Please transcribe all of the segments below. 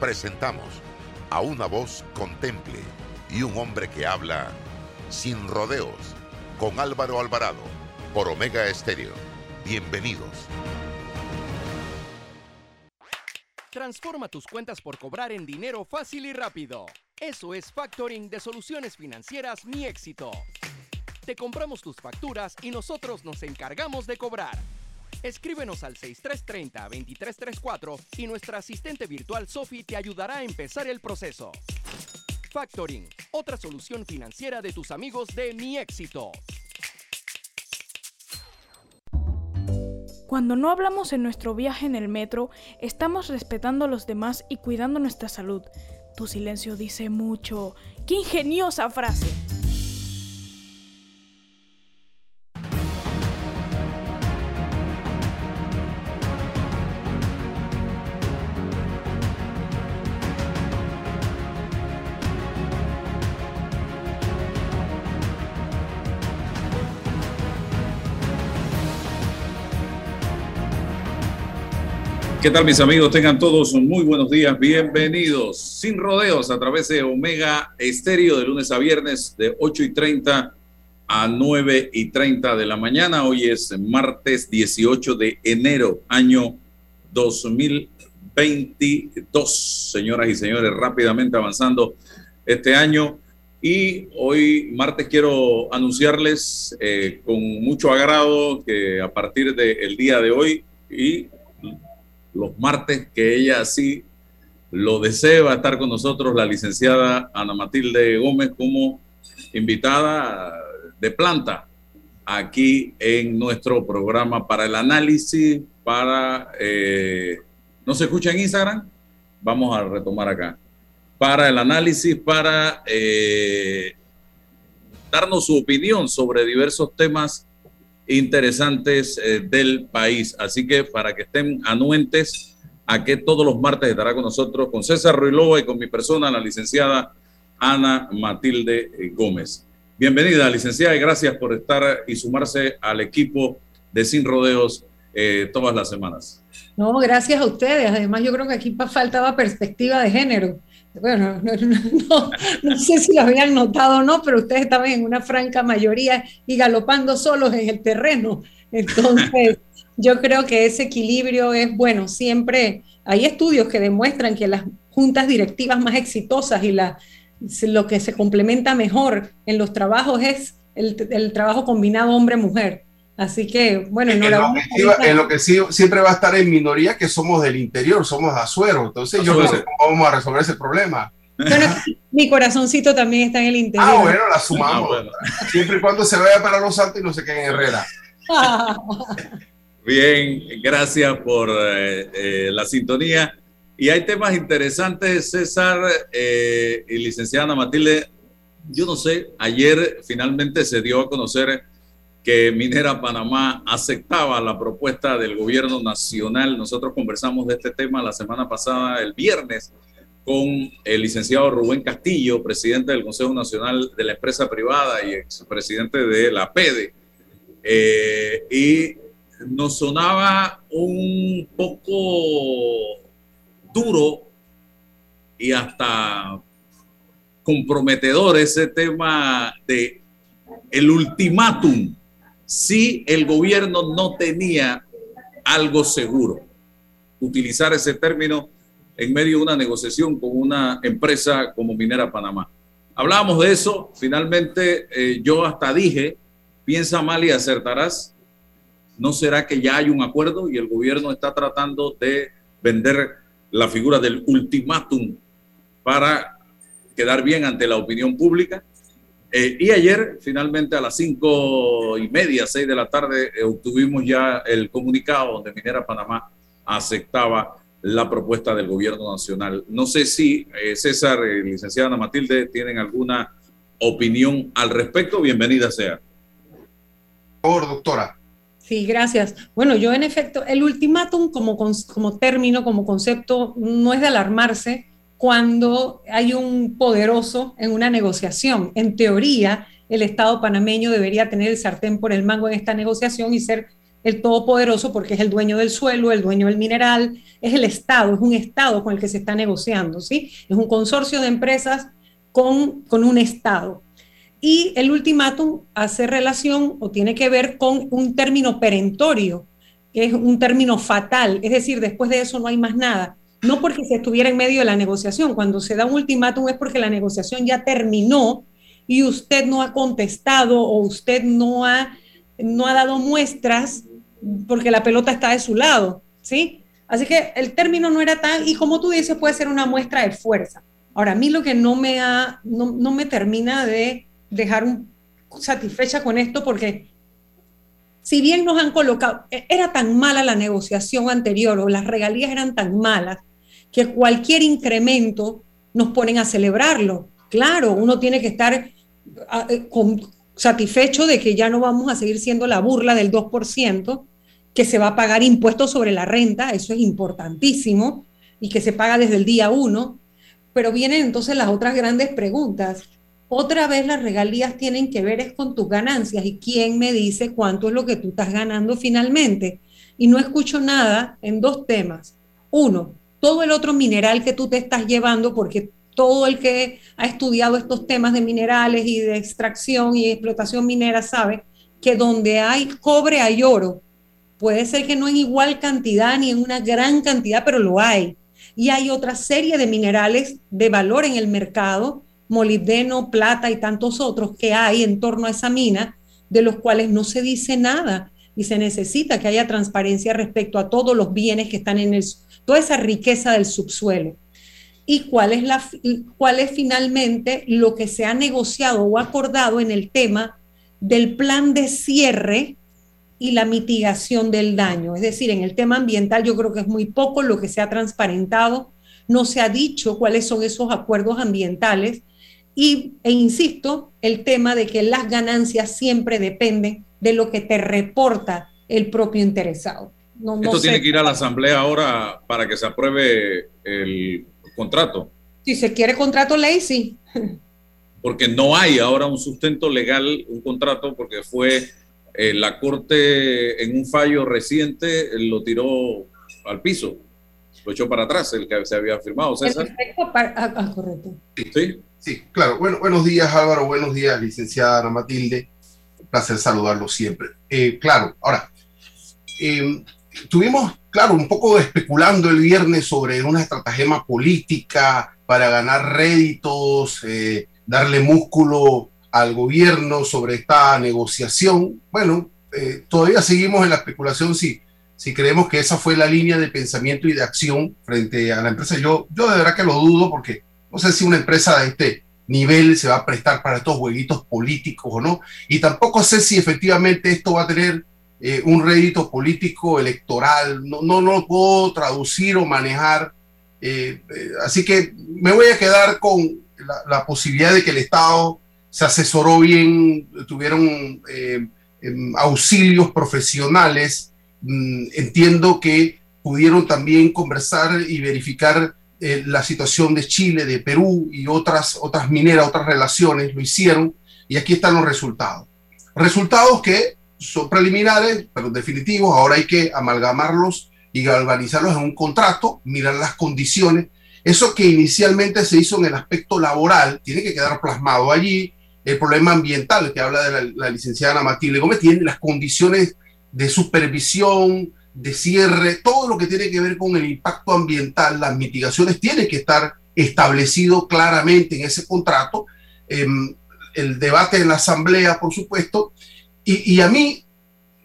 Presentamos a una voz contemple y un hombre que habla sin rodeos con Álvaro Alvarado por Omega Estéreo. Bienvenidos. Transforma tus cuentas por cobrar en dinero fácil y rápido. Eso es factoring de soluciones financieras Mi Éxito. Te compramos tus facturas y nosotros nos encargamos de cobrar. Escríbenos al 6330-2334 y nuestra asistente virtual Sophie te ayudará a empezar el proceso. Factoring, otra solución financiera de tus amigos de Mi Éxito. Cuando no hablamos en nuestro viaje en el metro, estamos respetando a los demás y cuidando nuestra salud. Tu silencio dice mucho. ¡Qué ingeniosa frase! ¿Qué tal mis amigos? Tengan todos muy buenos días, bienvenidos sin rodeos a través de Omega Estéreo de lunes a viernes de 8 y 30 a 9 y 30 de la mañana. Hoy es martes 18 de enero, año 2022. Señoras y señores, rápidamente avanzando este año. Y hoy, martes, quiero anunciarles eh, con mucho agrado que a partir del día de hoy y los martes que ella así lo desea. Va a estar con nosotros la licenciada Ana Matilde Gómez como invitada de planta aquí en nuestro programa para el análisis, para... Eh, ¿No se escucha en Instagram? Vamos a retomar acá. Para el análisis, para eh, darnos su opinión sobre diversos temas interesantes eh, del país. Así que para que estén anuentes a que todos los martes estará con nosotros, con César Ruilova y con mi persona, la licenciada Ana Matilde eh, Gómez. Bienvenida, licenciada, y gracias por estar y sumarse al equipo de Sin Rodeos eh, todas las semanas. No, gracias a ustedes. Además, yo creo que aquí faltaba perspectiva de género. Bueno, no, sé si lo habían notado o no, pero ustedes estaban en una franca mayoría y galopando solos en el terreno. Entonces, yo creo que ese equilibrio es bueno. Siempre hay estudios que demuestran que las juntas directivas más exitosas y lo que se complementa mejor en los trabajos es el trabajo combinado hombre-mujer. Así que, bueno, en, lo que, en lo que sí, siempre va a estar en minoría, que somos del interior, somos de Azuero. Entonces, yo no sé cómo vamos a resolver ese problema. Bueno, mi corazoncito también está en el interior. Ah, bueno, la sumamos. Ah, siempre y cuando se vaya para Los Santos y no se quede en Herrera. Bien, gracias por eh, eh, la sintonía. Y hay temas interesantes, César eh, y licenciada Matilde. Yo no sé, ayer finalmente se dio a conocer que Minera Panamá aceptaba la propuesta del gobierno nacional. Nosotros conversamos de este tema la semana pasada, el viernes, con el licenciado Rubén Castillo, presidente del Consejo Nacional de la Empresa Privada y expresidente de la PEDE. Eh, y nos sonaba un poco duro y hasta comprometedor ese tema de el ultimátum si el gobierno no tenía algo seguro. Utilizar ese término en medio de una negociación con una empresa como Minera Panamá. Hablábamos de eso, finalmente eh, yo hasta dije, piensa mal y acertarás, ¿no será que ya hay un acuerdo y el gobierno está tratando de vender la figura del ultimátum para quedar bien ante la opinión pública? Eh, y ayer, finalmente, a las cinco y media, seis de la tarde, eh, obtuvimos ya el comunicado donde Minera Panamá aceptaba la propuesta del gobierno nacional. No sé si eh, César, eh, licenciada Ana Matilde, tienen alguna opinión al respecto. Bienvenida sea. Por favor, doctora. Sí, gracias. Bueno, yo en efecto, el ultimátum como, como término, como concepto, no es de alarmarse cuando hay un poderoso en una negociación. En teoría, el Estado panameño debería tener el sartén por el mango en esta negociación y ser el todopoderoso porque es el dueño del suelo, el dueño del mineral, es el Estado, es un Estado con el que se está negociando, ¿sí? Es un consorcio de empresas con, con un Estado. Y el ultimátum hace relación o tiene que ver con un término perentorio, que es un término fatal, es decir, después de eso no hay más nada. No porque se estuviera en medio de la negociación, cuando se da un ultimátum es porque la negociación ya terminó y usted no ha contestado o usted no ha, no ha dado muestras porque la pelota está de su lado, ¿sí? Así que el término no era tal, y como tú dices, puede ser una muestra de fuerza. Ahora, a mí lo que no me, ha, no, no me termina de dejar satisfecha con esto, porque si bien nos han colocado, e, era tan mala la negociación anterior o las regalías eran tan malas, que cualquier incremento nos ponen a celebrarlo. Claro, uno tiene que estar eh, satisfecho de que ya no vamos a seguir siendo la burla del 2%, que se va a pagar impuestos sobre la renta, eso es importantísimo, y que se paga desde el día uno. Pero vienen entonces las otras grandes preguntas. Otra vez las regalías tienen que ver es con tus ganancias y quién me dice cuánto es lo que tú estás ganando finalmente. Y no escucho nada en dos temas. Uno, todo el otro mineral que tú te estás llevando, porque todo el que ha estudiado estos temas de minerales y de extracción y explotación minera sabe que donde hay cobre hay oro. Puede ser que no en igual cantidad ni en una gran cantidad, pero lo hay. Y hay otra serie de minerales de valor en el mercado, molibdeno, plata y tantos otros que hay en torno a esa mina, de los cuales no se dice nada y se necesita que haya transparencia respecto a todos los bienes que están en el, toda esa riqueza del subsuelo y cuál es, la, cuál es finalmente lo que se ha negociado o acordado en el tema del plan de cierre y la mitigación del daño. Es decir, en el tema ambiental yo creo que es muy poco lo que se ha transparentado, no se ha dicho cuáles son esos acuerdos ambientales y, e insisto, el tema de que las ganancias siempre dependen de lo que te reporta el propio interesado. Esto tiene que ir a la Asamblea ahora para que se apruebe el contrato. Si se quiere contrato ley, sí. Porque no hay ahora un sustento legal, un contrato, porque fue eh, la Corte en un fallo reciente lo tiró al piso, lo echó para atrás, el que se había firmado, César. Ah, ah, correcto. Sí. sí, claro. Bueno, buenos días, Álvaro. Buenos días, licenciada Ana Matilde. Placer saludarlo siempre. Eh, claro, ahora, eh, tuvimos, claro, un poco especulando el viernes sobre una estratagema política para ganar réditos, eh, darle músculo al gobierno sobre esta negociación. Bueno, eh, todavía seguimos en la especulación si, si creemos que esa fue la línea de pensamiento y de acción frente a la empresa. Yo, yo de verdad que lo dudo porque no sé si una empresa de este nivel se va a prestar para estos jueguitos políticos o no. Y tampoco sé si efectivamente esto va a tener eh, un rédito político electoral, no, no, lo puedo traducir o manejar. Eh, eh, así que me voy a quedar con la, posibilidad de que el Estado se asesoró bien, tuvieron em, auxilios profesionales. Mm, entiendo que pudieron también conversar y verificar la situación de Chile, de Perú y otras, otras mineras, otras relaciones, lo hicieron y aquí están los resultados. Resultados que son preliminares, pero definitivos. Ahora hay que amalgamarlos y galvanizarlos en un contrato, mirar las condiciones. Eso que inicialmente se hizo en el aspecto laboral tiene que quedar plasmado allí. El problema ambiental que habla de la, licenciada Matilde Gómez tiene las condiciones de supervisión, de cierre, todo lo que tiene que ver con el impacto ambiental, las mitigaciones, tiene que estar establecido claramente en ese contrato. Em, el debate en la asamblea, por supuesto, y, a mí,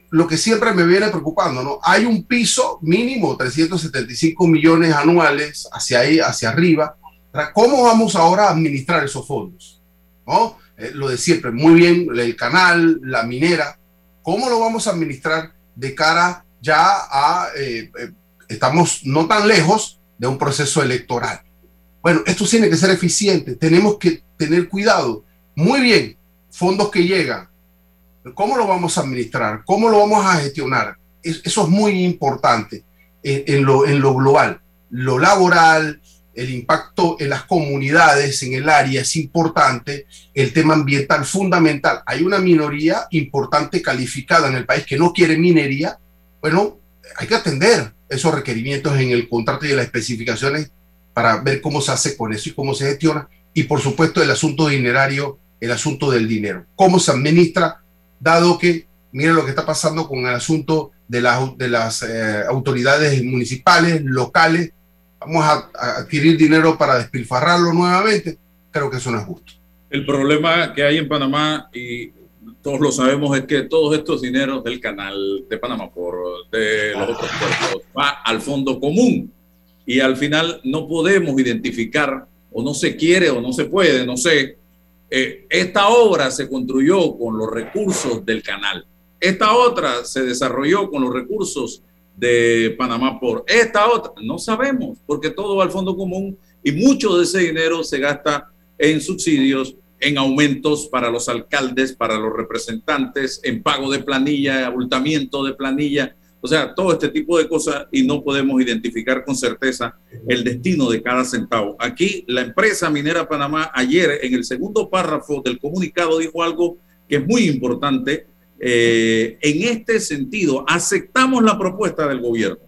lo que siempre me viene preocupando, ¿no? Hay un piso mínimo, 375 millones anuales hacia ahí, hacia arriba. ¿Cómo vamos ahora a administrar esos fondos? ¿No? Eh, lo de siempre, muy bien, el canal, la minera. ¿Cómo lo vamos a administrar de cara ya a eh, eh, estamos no tan lejos de un proceso electoral. Bueno, esto tiene que ser eficiente, tenemos que tener cuidado. Muy bien, fondos que llegan, ¿cómo lo vamos a administrar? ¿Cómo lo vamos a gestionar? Eso es muy importante en, lo, en lo global. Lo laboral, el impacto en las comunidades, en el área es importante, el tema ambiental fundamental. Hay una minoría importante calificada en el país que no quiere minería. Bueno, hay que atender esos requerimientos en el contrato y en las especificaciones para ver cómo se hace con eso y cómo se gestiona. Y por supuesto el asunto dinerario, el asunto del dinero. ¿Cómo se administra? Dado que, mire lo que está pasando con el asunto de, de las eh, autoridades municipales, locales. Vamos a, a adquirir dinero para despilfarrarlo nuevamente. Creo que eso no es justo. El problema que hay en Panamá, y todos lo sabemos, es que todos estos dineros del canal de Panamá por de los otros puertos va al fondo común y al final no podemos identificar o no se quiere o no se puede, no sé. Eh, esta obra se construyó con los recursos del canal. Esta otra se desarrolló con los recursos de Panamá por esta otra. No sabemos, porque todo va al fondo común y mucho de ese dinero se gasta en subsidios, en aumentos para los alcaldes, para los representantes, en pago de planilla, abultamiento de planilla. O sea, todo este tipo de cosas y no podemos identificar con certeza el destino de cada centavo. Aquí la empresa minera Panamá ayer en el segundo párrafo del comunicado dijo algo que es muy importante. Eh, en este sentido, aceptamos la propuesta del gobierno.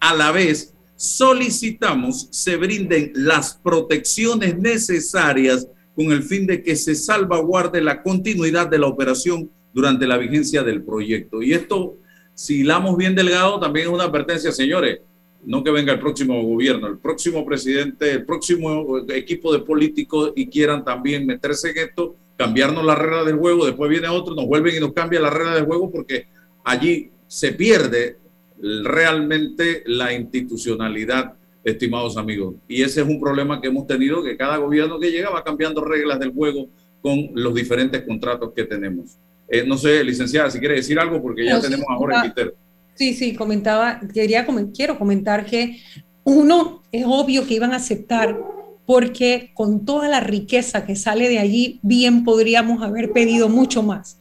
A la vez, solicitamos se brinden las protecciones necesarias con el fin de que se salvaguarde la continuidad de la operación durante la vigencia del proyecto. Y esto si hilamos bien delgado, también es una advertencia, señores, no que venga el próximo gobierno, el próximo presidente, el próximo equipo de políticos y quieran también meterse en esto, cambiarnos la regla del juego, después viene otro, nos vuelven y nos cambian la regla del juego porque allí se pierde realmente la institucionalidad, estimados amigos. Y ese es un problema que hemos tenido, que cada gobierno que llega va cambiando reglas del juego con los diferentes contratos que tenemos. Eh, no sé, licenciada, si quiere decir algo, porque ya tenemos ahora el. Sí, sí, comentaba, quería, quiero comentar que uno, es obvio que iban a aceptar porque con toda la riqueza que sale de allí, bien podríamos haber pedido mucho más,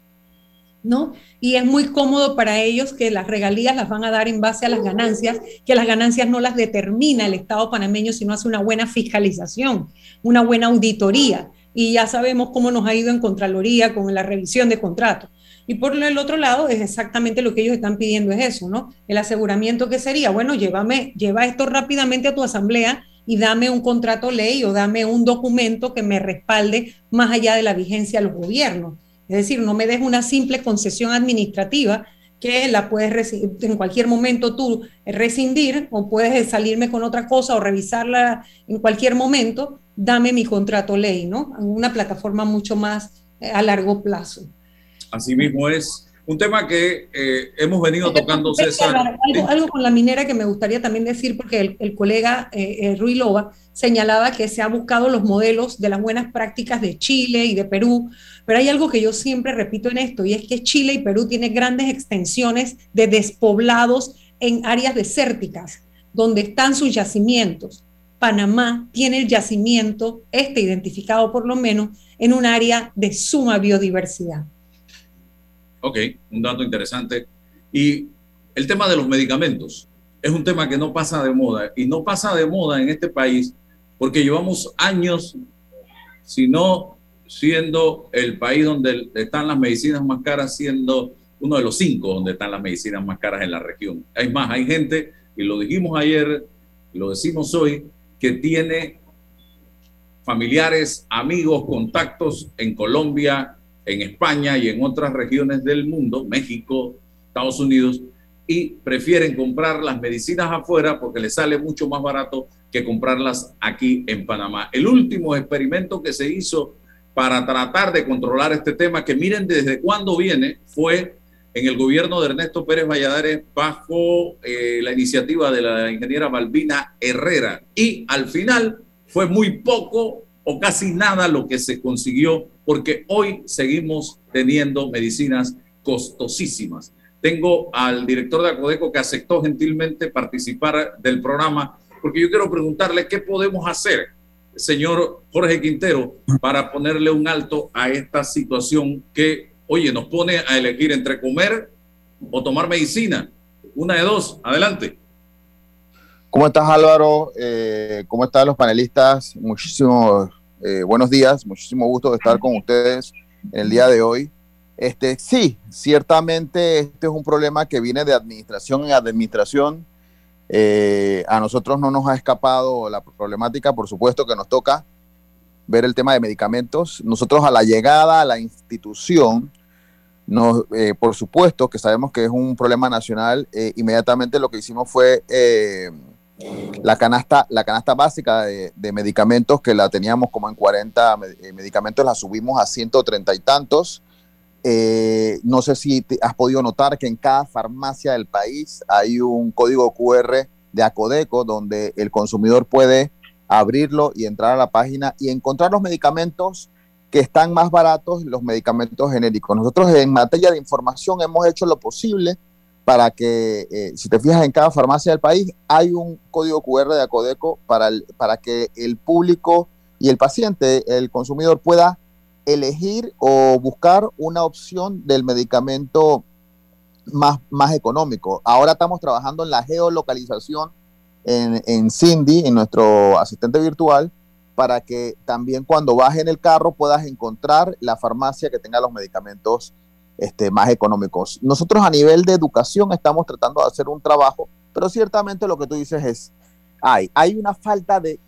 ¿no? Y es muy cómodo para ellos que las regalías las van a dar en base a las ganancias, que las ganancias no las determina el Estado panameño, sino hace una buena fiscalización, una buena auditoría y ya sabemos cómo nos ha ido en Contraloría con la revisión de contratos. Y por el otro lado, es exactamente lo que ellos están pidiendo, es eso, ¿no? El aseguramiento que sería, bueno, llévame, lleva esto rápidamente a tu asamblea y dame un contrato ley o dame un documento que me respalde más allá de la vigencia de los gobiernos. Es decir, no me des una simple concesión administrativa que la puedes en cualquier momento tú rescindir o puedes salirme con otra cosa o revisarla en cualquier momento, dame mi contrato ley, ¿no? Una plataforma mucho más eh, a largo plazo. Así mismo es. Un tema que eh, hemos venido tocando, César. Algo, con la minera que me gustaría también decir, porque el, colega eh, Rui Loba señalaba que se ha buscado los modelos de las buenas prácticas de Chile y de Perú, pero hay algo que yo siempre repito en esto, y es que Chile y Perú tienen grandes extensiones de despoblados en áreas desérticas, donde están sus yacimientos. Panamá tiene el yacimiento, este identificado por lo menos, en un área de suma biodiversidad. Ok, un dato interesante. Y el tema de los medicamentos es un tema que no pasa de moda y no pasa de moda en este país porque llevamos años, si no siendo el país donde están las medicinas más caras, siendo uno de los cinco donde están las medicinas más caras en la región. Hay más, hay gente, y lo dijimos ayer, lo decimos hoy, que tiene familiares, amigos, contactos en Colombia, en España y en otras regiones del mundo, México, Estados Unidos, y prefieren comprar las medicinas afuera porque les sale mucho más barato que comprarlas aquí en Panamá. El último experimento que se hizo para tratar de controlar este tema, que miren desde cuándo viene, fue en el gobierno de Ernesto Pérez Valladares bajo eh, la iniciativa de la ingeniera Malvina Herrera. Y al final fue muy poco o casi nada lo que se consiguió, porque hoy seguimos teniendo medicinas costosísimas. tengo al director de Acodeco que aceptó gentilmente participar del programa, porque yo quiero preguntarle qué podemos hacer, señor Jorge Quintero, para ponerle un alto a esta situación que, oye, nos pone a elegir entre comer o tomar medicina. Una de dos, adelante. ¿Cómo estás Álvaro? Eh, ¿Cómo están los panelistas? Muchísimos eh, buenos días, muchísimo gusto de estar con ustedes en el día de hoy. Este, sí, ciertamente este es un problema que viene de administración en administración. Eh, a nosotros no nos ha escapado la problemática, por supuesto que nos toca ver el tema de medicamentos. Nosotros a la llegada a la institución, nos, por supuesto que sabemos que es un problema nacional, inmediatamente lo que hicimos fue la canasta, la canasta básica de, medicamentos que la teníamos como en 40 eh, medicamentos, la subimos a 130 y tantos. Eh, no sé si has podido notar que en cada farmacia del país hay un código QR de Acodeco donde el consumidor puede abrirlo y entrar a la página y encontrar los medicamentos que están más baratos, los medicamentos genéricos. Nosotros en materia de información hemos hecho lo posible para que, eh, si te fijas en cada farmacia del país, hay un código QR de Acodeco para, para que el público y el paciente, el consumidor, pueda elegir o buscar una opción del medicamento más, más económico. Ahora estamos trabajando en la geolocalización en, en Cindy, en nuestro asistente virtual, para que también cuando bajes en el carro puedas encontrar la farmacia que tenga los medicamentos este, más económicos. Nosotros a nivel de educación estamos tratando de hacer un trabajo, pero ciertamente lo que tú dices es, hay, hay una falta de,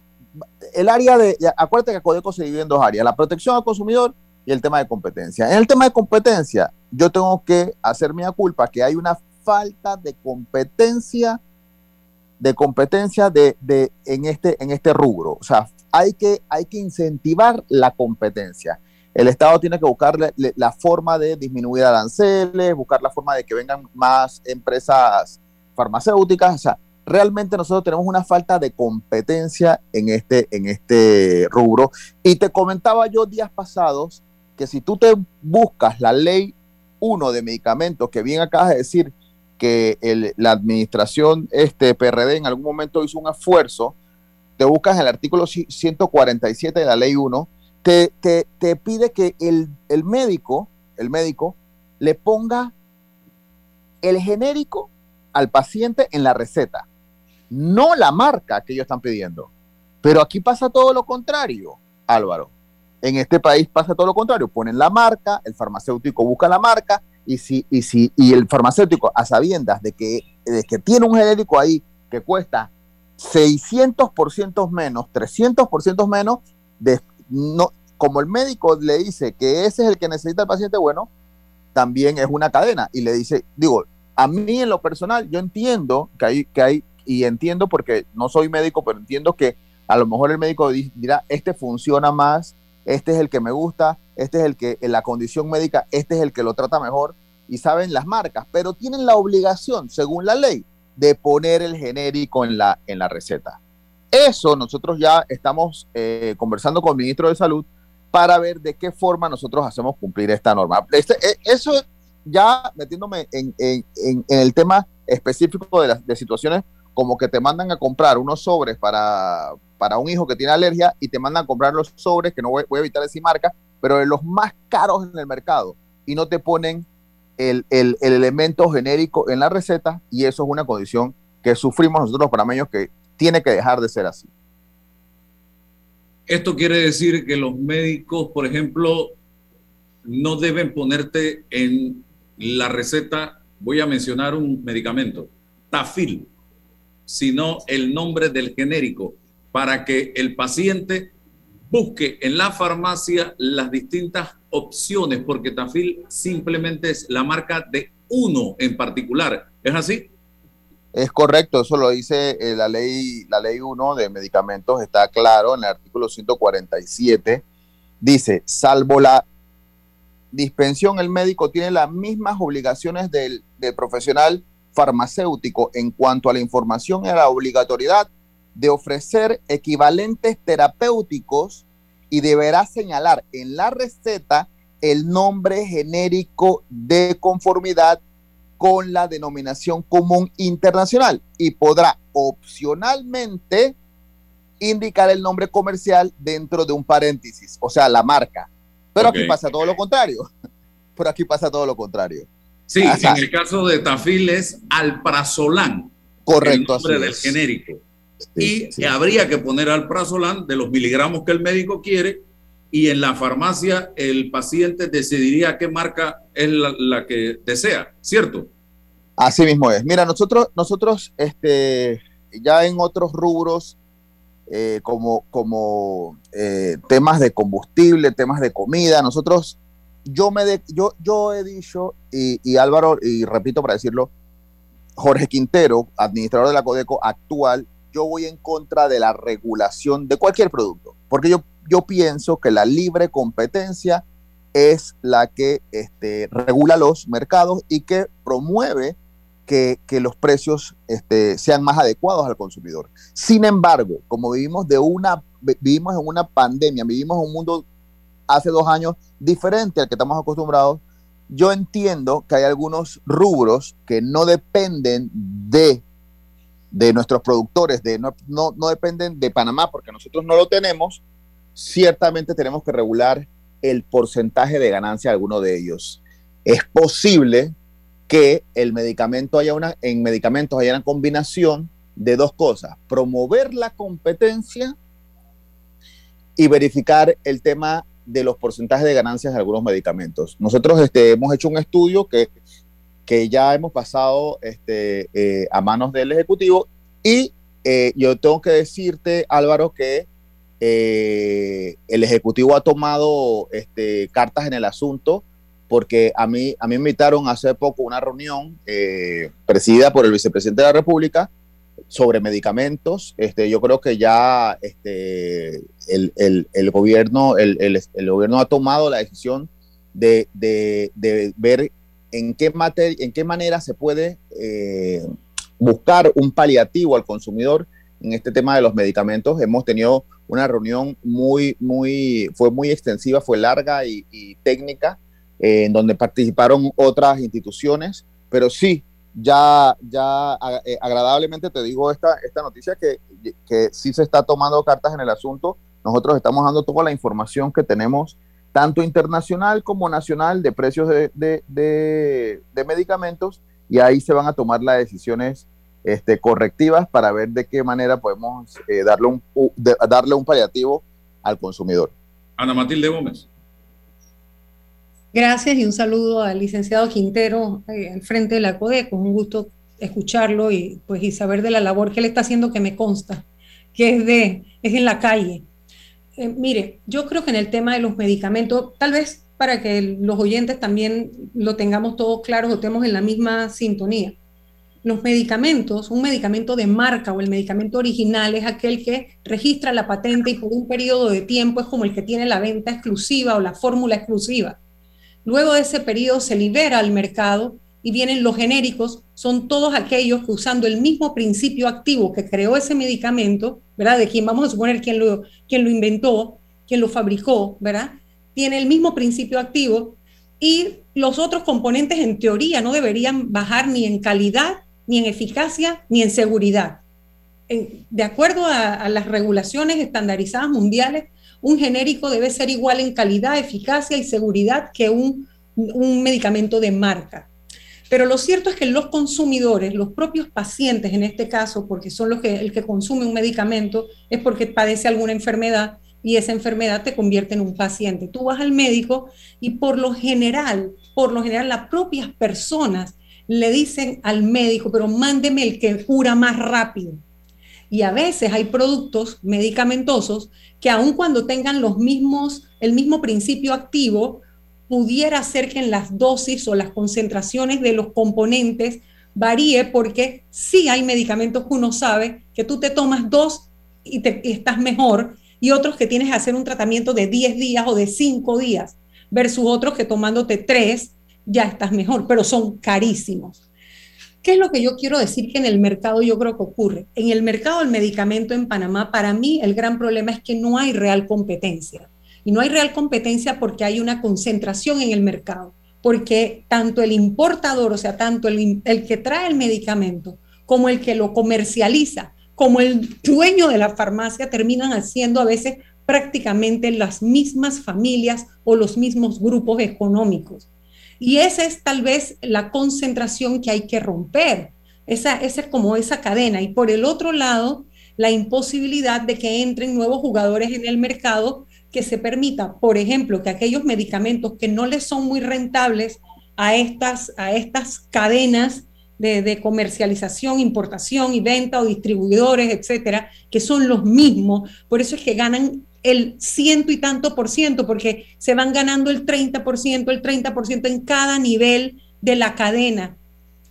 el área de, acuérdate que Codeco se divide en dos áreas, la protección al consumidor y el tema de competencia. En el tema de competencia, yo tengo que hacer mi culpa que hay una falta de competencia, de competencia de, de, en, este, en este rubro. O sea, hay que, hay que incentivar la competencia. El Estado tiene que buscar la forma de disminuir aranceles, buscar la forma de que vengan más empresas farmacéuticas. O sea, realmente nosotros tenemos una falta de competencia en este, en este rubro. Y te comentaba yo días pasados que si tú te buscas la ley 1 de medicamentos, que bien acabas de decir que la administración este, PRD en algún momento hizo un esfuerzo, te buscas el artículo 147 de la ley 1, te, pide que el, el, médico, el médico, le ponga el genérico al paciente en la receta, no la marca que ellos están pidiendo. Pero aquí pasa todo lo contrario, Álvaro. En este país pasa todo lo contrario. Ponen la marca, el farmacéutico busca la marca y si, y si, y el farmacéutico, a sabiendas de que, de que tiene un genérico ahí que cuesta 600% menos, 300% menos, no, como el médico le dice que ese es el que necesita el paciente, bueno, también es una cadena. Y le dice, digo, a mí en lo personal, yo entiendo que hay, que hay, y entiendo porque no soy médico, pero entiendo que a lo mejor el médico dirá, este funciona más, este es el que me gusta, este es el que en la condición médica, este es el que lo trata mejor, y saben las marcas, pero tienen la obligación, según la ley, de poner el genérico en la, en la receta. Eso nosotros ya estamos eh, conversando con el ministro de Salud para ver de qué forma nosotros hacemos cumplir esta norma. Este, eh, eso ya metiéndome en, el tema específico de las situaciones como que te mandan a comprar unos sobres para, un hijo que tiene alergia y te mandan a comprar los sobres, que no voy, a evitar decir marca, pero de los más caros en el mercado y no te ponen el, el, el, elemento genérico en la receta y eso es una condición que sufrimos nosotros los panameños que tiene que dejar de ser así. Esto quiere decir que los médicos, por ejemplo, no deben ponerte en la receta, voy a mencionar un medicamento, Tafil, sino el nombre del genérico, para que el paciente busque en la farmacia las distintas opciones, porque Tafil simplemente es la marca de uno en particular. ¿Es así? Es correcto, eso lo dice eh, la ley la ley 1 de medicamentos, está claro en el artículo 147. Dice, salvo la dispensión, el médico tiene las mismas obligaciones del, profesional farmacéutico en cuanto a la información y a la obligatoriedad de ofrecer equivalentes terapéuticos y deberá señalar en la receta el nombre genérico de conformidad con la denominación común internacional y podrá opcionalmente indicar el nombre comercial dentro de un paréntesis, o sea, la marca. Pero aquí pasa todo lo contrario. Por aquí pasa todo lo contrario. Sí, en el caso de Tafil es alprazolam. Correcto. El nombre del genérico. y habría que poner alprazolam de los miligramos que el médico quiere y en la farmacia el paciente decidiría qué marca es la, que desea, ¿cierto? Así mismo es. Mira, nosotros, nosotros este, ya en otros rubros, eh, como, como eh, temas de combustible, temas de comida, nosotros, yo, me yo, yo he dicho, y, y Álvaro, y repito para decirlo, Jorge Quintero, administrador de la Codeco actual, yo voy en contra de la regulación de cualquier producto, porque yo yo pienso que la libre competencia es la que este, regula los mercados y que promueve que, los precios este, sean más adecuados al consumidor. Sin embargo, como vivimos, de una, vivimos en una pandemia, vivimos en un mundo hace dos años diferente al que estamos acostumbrados, yo entiendo que hay algunos rubros que no dependen de, de nuestros productores, de, no, no, no dependen de Panamá porque nosotros no lo tenemos, ciertamente tenemos que regular el porcentaje de ganancia de alguno de ellos. Es posible que el medicamento haya una, en medicamentos haya una combinación de dos cosas, promover la competencia y verificar el tema de los porcentajes de ganancias de algunos medicamentos. Nosotros este, hemos hecho un estudio que, que ya hemos pasado este, eh, a manos del Ejecutivo y eh, yo tengo que decirte, Álvaro, que eh, el Ejecutivo ha tomado este, cartas en el asunto porque a mí, a mí me invitaron hace poco una reunión eh, presidida por el vicepresidente de la República sobre medicamentos. Este, yo creo que ya este, el, gobierno, el, gobierno ha tomado la decisión de, ver en qué, en qué manera se puede eh, buscar un paliativo al consumidor en este tema de los medicamentos. Hemos tenido una reunión muy, muy, fue muy extensiva, fue larga y, técnica, eh, en donde participaron otras instituciones, pero sí, ya, ya eh, agradablemente te digo esta, esta noticia que, que sí se está tomando cartas en el asunto. Nosotros estamos dando toda la información que tenemos, tanto internacional como nacional, de precios de, de, de medicamentos, y ahí se van a tomar las decisiones este, correctivas para ver de qué manera podemos eh, darle, un, darle un paliativo al consumidor. Ana Matilde Gómez. Gracias y un saludo al licenciado Quintero eh, al frente de la CODECO. Un gusto escucharlo y, pues, y saber de la labor que él está haciendo que me consta, que es, de, es en la calle. Eh, mire, yo creo que en el tema de los medicamentos, tal vez para que los oyentes también lo tengamos todos claros o estemos en la misma sintonía los medicamentos, un medicamento de marca o el medicamento original es aquel que registra la patente y por un periodo de tiempo es como el que tiene la venta exclusiva o la fórmula exclusiva. Luego de ese periodo se libera al mercado y vienen los genéricos, son todos aquellos que usando el mismo principio activo que creó ese medicamento, ¿verdad? De quien vamos a suponer quien lo, quien lo inventó, quien lo fabricó, ¿verdad? Tiene el mismo principio activo y los otros componentes en teoría no deberían bajar ni en calidad ni en eficacia, ni en seguridad. de acuerdo a, las regulaciones estandarizadas mundiales, un genérico debe ser igual en calidad, eficacia y seguridad que un, medicamento de marca. Pero lo cierto es que los consumidores, los propios pacientes en este caso, porque son los que el que consume un medicamento es porque padece alguna enfermedad y esa enfermedad te convierte en un paciente. Tú vas al médico y por lo general, por lo general las propias personas le dicen al médico, pero mándeme el que cura más rápido. Y a veces hay productos medicamentosos que aun cuando tengan los mismos, el mismo principio activo, pudiera ser que en las dosis o las concentraciones de los componentes varíe porque sí hay medicamentos que uno sabe que tú te tomas dos y, te, estás mejor y otros que tienes que hacer un tratamiento de 10 días o de 5 días versus otros que tomándote tres ya estás mejor, pero son carísimos. ¿Qué es lo que yo quiero decir que en el mercado yo creo que ocurre? En el mercado del medicamento en Panamá, para mí el gran problema es que no hay real competencia. Y no hay real competencia porque hay una concentración en el mercado. porque tanto el importador, o sea, tanto el, el que trae el medicamento como el que lo comercializa, como el dueño de la farmacia, terminan haciendo a veces prácticamente las mismas familias o los mismos grupos económicos. Y esa es tal vez la concentración que hay que romper, esa, esa es como esa cadena. Y por el otro lado, la imposibilidad de que entren nuevos jugadores en el mercado que se permita, por ejemplo, que aquellos medicamentos que no les son muy rentables a estas, a estas cadenas de, de, comercialización, importación y venta o distribuidores, etcétera, que son los mismos. Por eso es que ganan el ciento y tanto por ciento, porque se van ganando el 30%, el 30% en cada nivel de la cadena,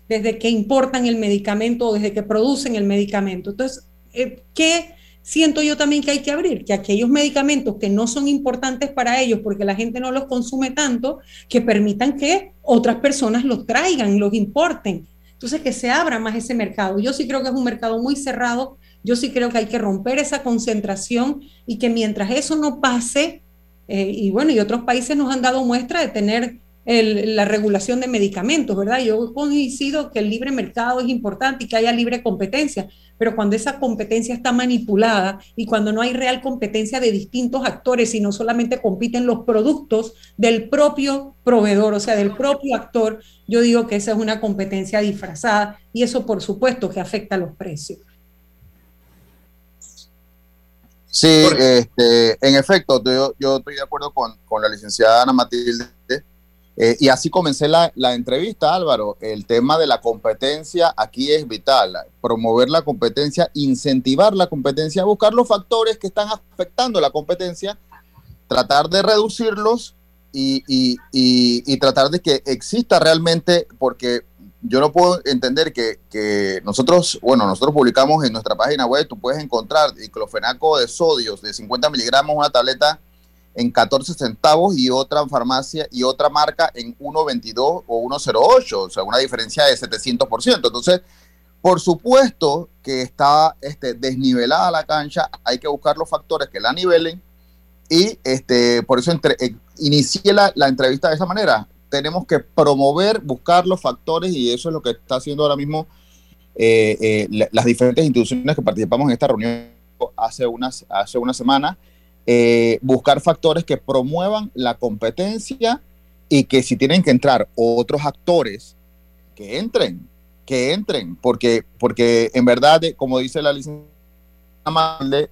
desde que importan el medicamento o desde que producen el medicamento. Entonces, eh, ¿qué siento yo también que hay que abrir? Que aquellos medicamentos que no son importantes para ellos porque la gente no los consume tanto, que permitan que otras personas los traigan, los importen. Entonces, que se abra más ese mercado. Yo sí creo que es un mercado muy cerrado yo sí creo que hay que romper esa concentración y que mientras eso no pase, eh, y bueno, y otros países nos han dado muestra de tener la regulación de medicamentos, ¿verdad? Yo coincido que el libre mercado es importante y que haya libre competencia, pero cuando esa competencia está manipulada y cuando no hay real competencia de distintos actores, sino solamente compiten los productos del propio proveedor, o sea, del propio actor, yo digo que esa es una competencia disfrazada y eso por supuesto que afecta a los precios. Sí, este, en efecto, yo, estoy de acuerdo con, la licenciada Ana Matilde. Eh, y así comencé la, entrevista, Álvaro. El tema de la competencia aquí es vital. Promover la competencia, incentivar la competencia, buscar los factores que están afectando la competencia, tratar de reducirlos y, y tratar de que exista realmente, porque yo no puedo entender que, nosotros, bueno, nosotros publicamos en nuestra página web, tú puedes encontrar diclofenaco de sodios de 50 miligramos, una tableta en 14 centavos y otra farmacia y otra marca en 1.22 o 1.08, o sea, una diferencia de 700%. Entonces, por supuesto que está este, desnivelada la cancha, hay que buscar los factores que la nivelen y este, por eso entre, eh, inicié la, la entrevista de esa manera tenemos que promover, buscar los factores y eso es lo que está haciendo ahora mismo eh, eh, las diferentes instituciones que participamos en esta reunión hace, unas, hace una semana, eh, buscar factores que promuevan la competencia y que si tienen que entrar otros actores, que entren, que entren, porque, porque en verdad, como dice la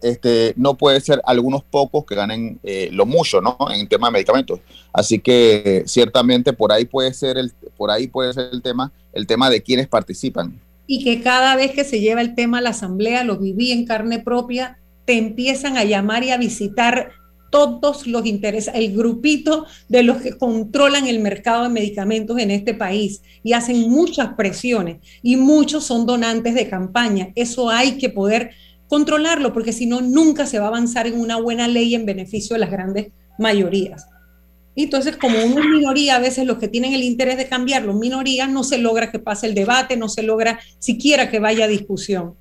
este, no puede ser algunos pocos que ganen eh, lo mucho, ¿no? En tema de medicamentos. Así que ciertamente por ahí puede ser el, por ahí puede ser el tema, el tema de quienes participan. Y que cada vez que se lleva el tema a la asamblea, lo viví en carne propia, te empiezan a llamar y a visitar todos los intereses, el grupito de los que controlan el mercado de medicamentos en este país y hacen muchas presiones y muchos son donantes de campaña. Eso hay que poder controlarlo, porque si no, nunca se va a avanzar en una buena ley en beneficio de las grandes mayorías. Y entonces, como una minoría, a veces los que tienen el interés de cambiarlo, minorías, no se logra que pase el debate, no se logra siquiera que vaya a discusión.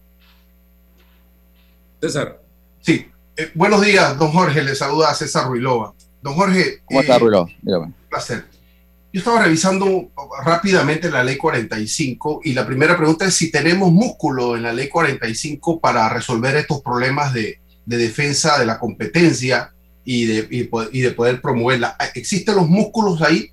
César. Sí, eh, buenos días, don Jorge, le saluda a César Ruilova. Don Jorge. ¿Cómo está, eh, Ruilova? Un placer. Yo estaba revisando rápidamente la ley 45 y la primera pregunta es si tenemos músculo en la ley 45 para resolver estos problemas de, defensa de la competencia y de, y, de, poder promoverla. ¿Existen los músculos ahí?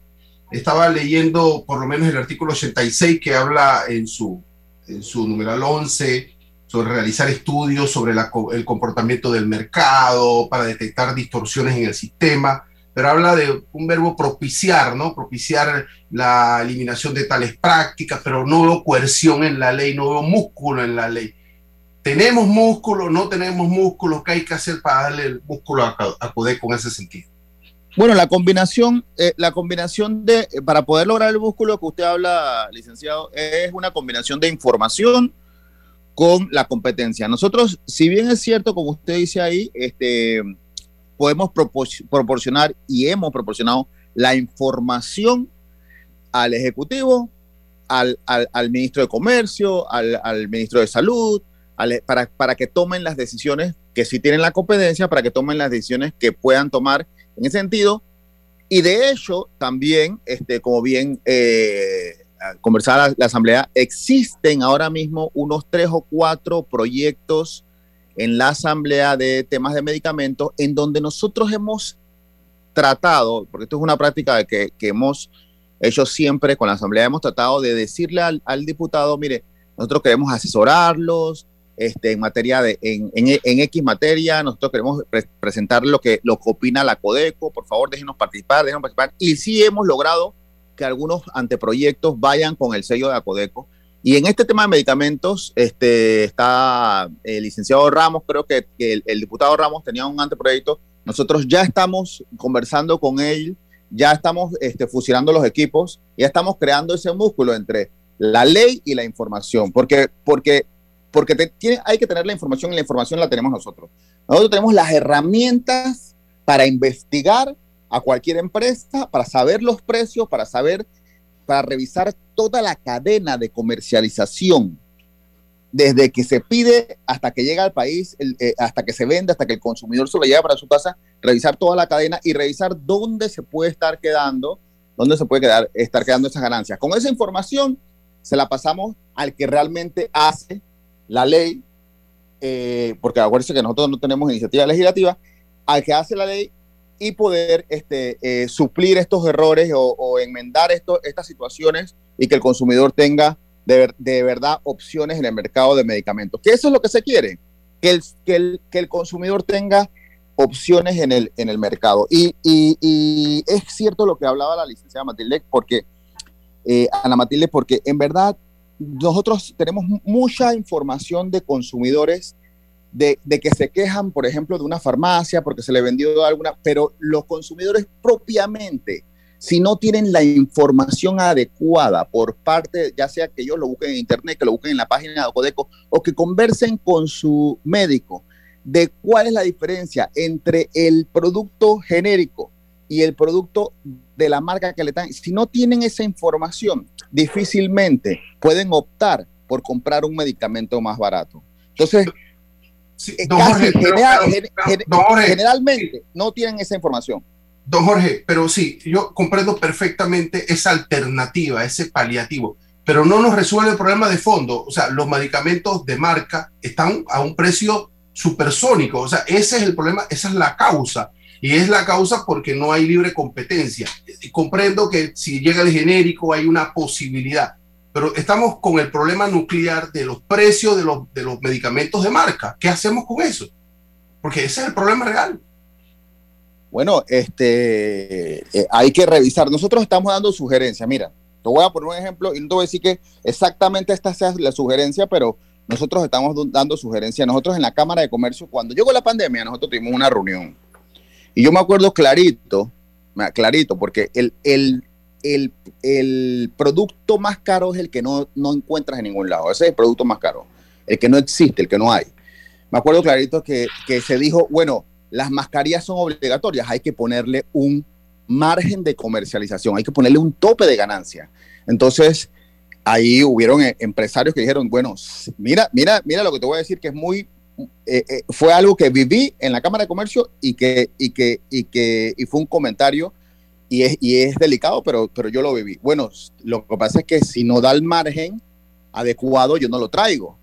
Estaba leyendo por lo menos el artículo 86 que habla en su, en su numeral 11 sobre realizar estudios sobre el comportamiento del mercado para detectar distorsiones en el sistema pero habla de un verbo propiciar, ¿no? Propiciar la eliminación de tales prácticas, pero no veo coerción en la ley, no veo músculo en la ley. ¿Tenemos músculo? ¿No tenemos músculo? ¿Qué hay que hacer para darle el músculo a, a Codeco en ese sentido? Bueno, la combinación, eh, la combinación de, para poder lograr el músculo que usted habla, licenciado, es una combinación de información con la competencia. Nosotros, si bien es cierto, como usted dice ahí, este, podemos proporcionar y hemos proporcionado la información al Ejecutivo, al, ministro de Comercio, al, ministro de Salud, para, para, que tomen las decisiones que sí tienen la competencia, para que tomen las decisiones que puedan tomar en ese sentido. Y de hecho, también, este, como bien eh, conversaba la, la, asamblea, existen ahora mismo unos tres o cuatro proyectos en la asamblea de temas de medicamentos en donde nosotros hemos tratado, porque esto es una práctica que, que hemos hecho siempre con la asamblea, hemos tratado de decirle al, diputado, mire, nosotros queremos asesorarlos, este, en materia de, en, en, en, X materia, nosotros queremos pre presentar lo que, lo que opina la Codeco, por favor déjenos participar, déjenos participar, y sí hemos logrado que algunos anteproyectos vayan con el sello de la Codeco, y en este tema de medicamentos este, está el licenciado Ramos, creo que, el, diputado Ramos tenía un anteproyecto, nosotros ya estamos conversando con él, ya estamos este, fusionando los equipos, ya estamos creando ese músculo entre la ley y la información, porque, porque porque hay que tener la información y la información la tenemos nosotros. Nosotros tenemos las herramientas para investigar a cualquier empresa, para saber los precios, para saber, para revisar toda la cadena de comercialización, desde que se pide hasta que llega al país, eh, hasta que se vende, hasta que el consumidor se lo lleva para su casa, revisar toda la cadena y revisar dónde se puede estar quedando, dónde se puede quedar, estar quedando esas ganancias. Con esa información se la pasamos al que realmente hace la ley, eh, porque acuérdense que nosotros no tenemos iniciativa legislativa, al que hace la ley y poder este, eh, suplir estos errores o, enmendar estas situaciones y que el consumidor tenga de, verdad opciones en el mercado de medicamentos. Que eso es lo que se quiere, que el, que el, que el consumidor tenga opciones en el, en el mercado. Y, es cierto lo que hablaba la licenciada Matilde, porque, eh, Ana Matilde, porque en verdad nosotros tenemos mucha información de consumidores de, que se quejan, por ejemplo, de una farmacia porque se le vendió alguna, pero los consumidores propiamente, si no tienen la información adecuada por parte, ya sea que ellos lo busquen en internet, que lo busquen en la página de Codeco o que conversen con su médico de cuál es la diferencia entre el producto genérico y el producto de la marca que le dan, si no tienen esa información, difícilmente pueden optar por comprar un medicamento más barato. Entonces, sí, casi Jorge, general, pero, pero, gen, Jorge, generalmente no tienen esa información. Don Jorge, pero sí, yo comprendo perfectamente esa alternativa, ese paliativo, pero no nos resuelve el problema de fondo. O sea, los medicamentos de marca están a un precio supersónico. O sea, ese es el problema, esa es la causa. Y es la causa porque no hay libre competencia. Comprendo que si llega el genérico hay una posibilidad, pero estamos con el problema nuclear de los precios de los, de los medicamentos de marca. ¿Qué hacemos con eso? Porque ese es el problema real. Bueno, este, eh, hay que revisar. Nosotros estamos dando sugerencias. Mira, te voy a poner un ejemplo y no te voy a decir que exactamente esta sea la sugerencia, pero nosotros estamos dando sugerencias. Nosotros en la Cámara de Comercio, cuando llegó la pandemia, nosotros tuvimos una reunión y yo me acuerdo clarito, clarito, porque el, el, el, el, producto más caro es el que no, no encuentras en ningún lado. Ese es el producto más caro, el que no existe, el que no hay. Me acuerdo clarito que, que se dijo, bueno, las mascarillas son obligatorias, hay que ponerle un margen de comercialización, hay que ponerle un tope de ganancia. Entonces, ahí hubieron eh, empresarios que dijeron, bueno, mira, mira, mira lo que te voy a decir que es muy eh, eh, fue algo que viví en la Cámara de Comercio y que, y que, y que y fue un comentario y es, y es delicado, pero, pero yo lo viví. Bueno, lo que pasa es que si no da el margen adecuado, yo no lo traigo.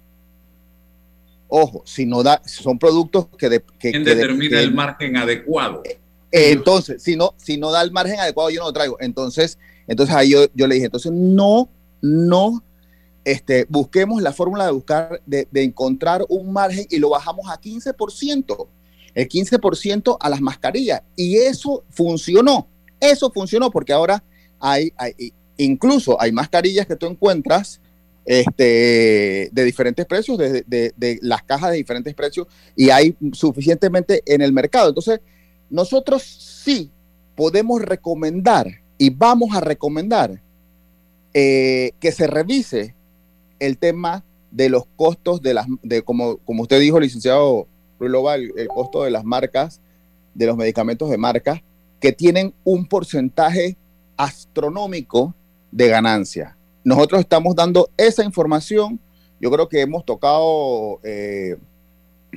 Ojo, si no da, son productos que... De, que ¿Quién que determina de, el margen adecuado? Eh, entonces, si no, si no da el margen adecuado, yo no lo traigo. Entonces, entonces ahí yo, yo le dije, entonces no, no este, busquemos la fórmula de buscar, de, de, encontrar un margen y lo bajamos a 15%, el 15% a las mascarillas. Y eso funcionó, eso funcionó porque ahora hay, hay incluso hay mascarillas que tú encuentras este, de diferentes precios, de, las cajas de diferentes precios, y hay suficientemente en el mercado. Entonces, nosotros sí podemos recomendar y vamos a recomendar eh, que se revise el tema de los costos de las, de como, como usted dijo, licenciado Ruilova, el costo de las marcas, de los medicamentos de marca, que tienen un porcentaje astronómico de ganancia. Nosotros estamos dando esa información. Yo creo que hemos tocado, eh,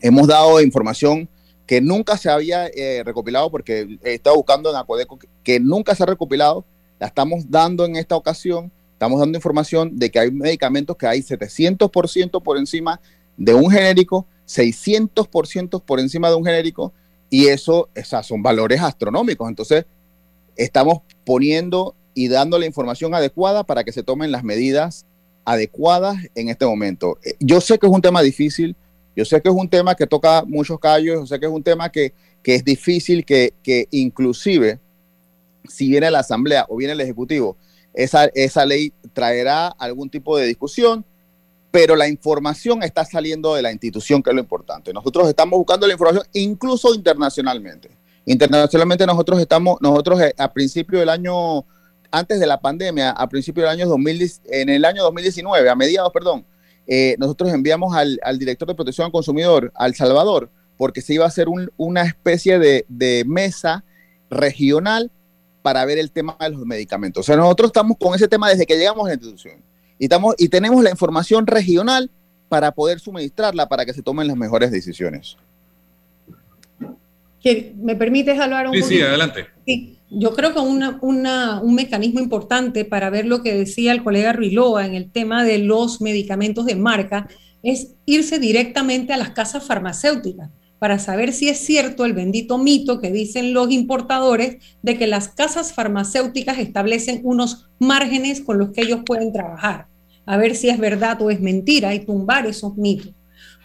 hemos dado información que nunca se había eh, recopilado, porque he estado buscando en Acodeco, que, nunca se ha recopilado, la estamos dando en esta ocasión, estamos dando información de que hay medicamentos que hay 700% por encima de un genérico, 600% por encima de un genérico, y eso, esas son valores astronómicos. Entonces, estamos poniendo y dando la información adecuada para que se tomen las medidas adecuadas en este momento. Eh, yo sé que es un tema difícil, yo sé que es un tema que toca muchos callos, yo sé que es un tema que, es difícil, que, que, inclusive si viene la Asamblea o viene el Ejecutivo, esa, esa ley traerá algún tipo de discusión, pero la información está saliendo de la institución, que es lo importante. Nosotros estamos buscando la información incluso internacionalmente. Internacionalmente nosotros estamos, nosotros eh, a principio del año antes de la pandemia, a principios del año 2000, en el año 2019, a mediados, perdón, eh, nosotros enviamos al, director de protección al consumidor, al Salvador, porque se iba a hacer una especie de, mesa regional para ver el tema de los medicamentos. O sea, nosotros estamos con ese tema desde que llegamos a la institución y, estamos, y tenemos la información regional para poder suministrarla para que se tomen las mejores decisiones. ¿Me permites hablar un Sí, sí, adelante. Sí. Yo creo que un mecanismo importante para ver lo que decía el colega Ruiloa en el tema de los medicamentos de marca es irse directamente a las casas farmacéuticas para saber si es cierto el bendito mito que dicen los importadores de que las casas farmacéuticas establecen unos márgenes con los que ellos pueden trabajar. A ver si es verdad o es mentira y tumbar esos mitos.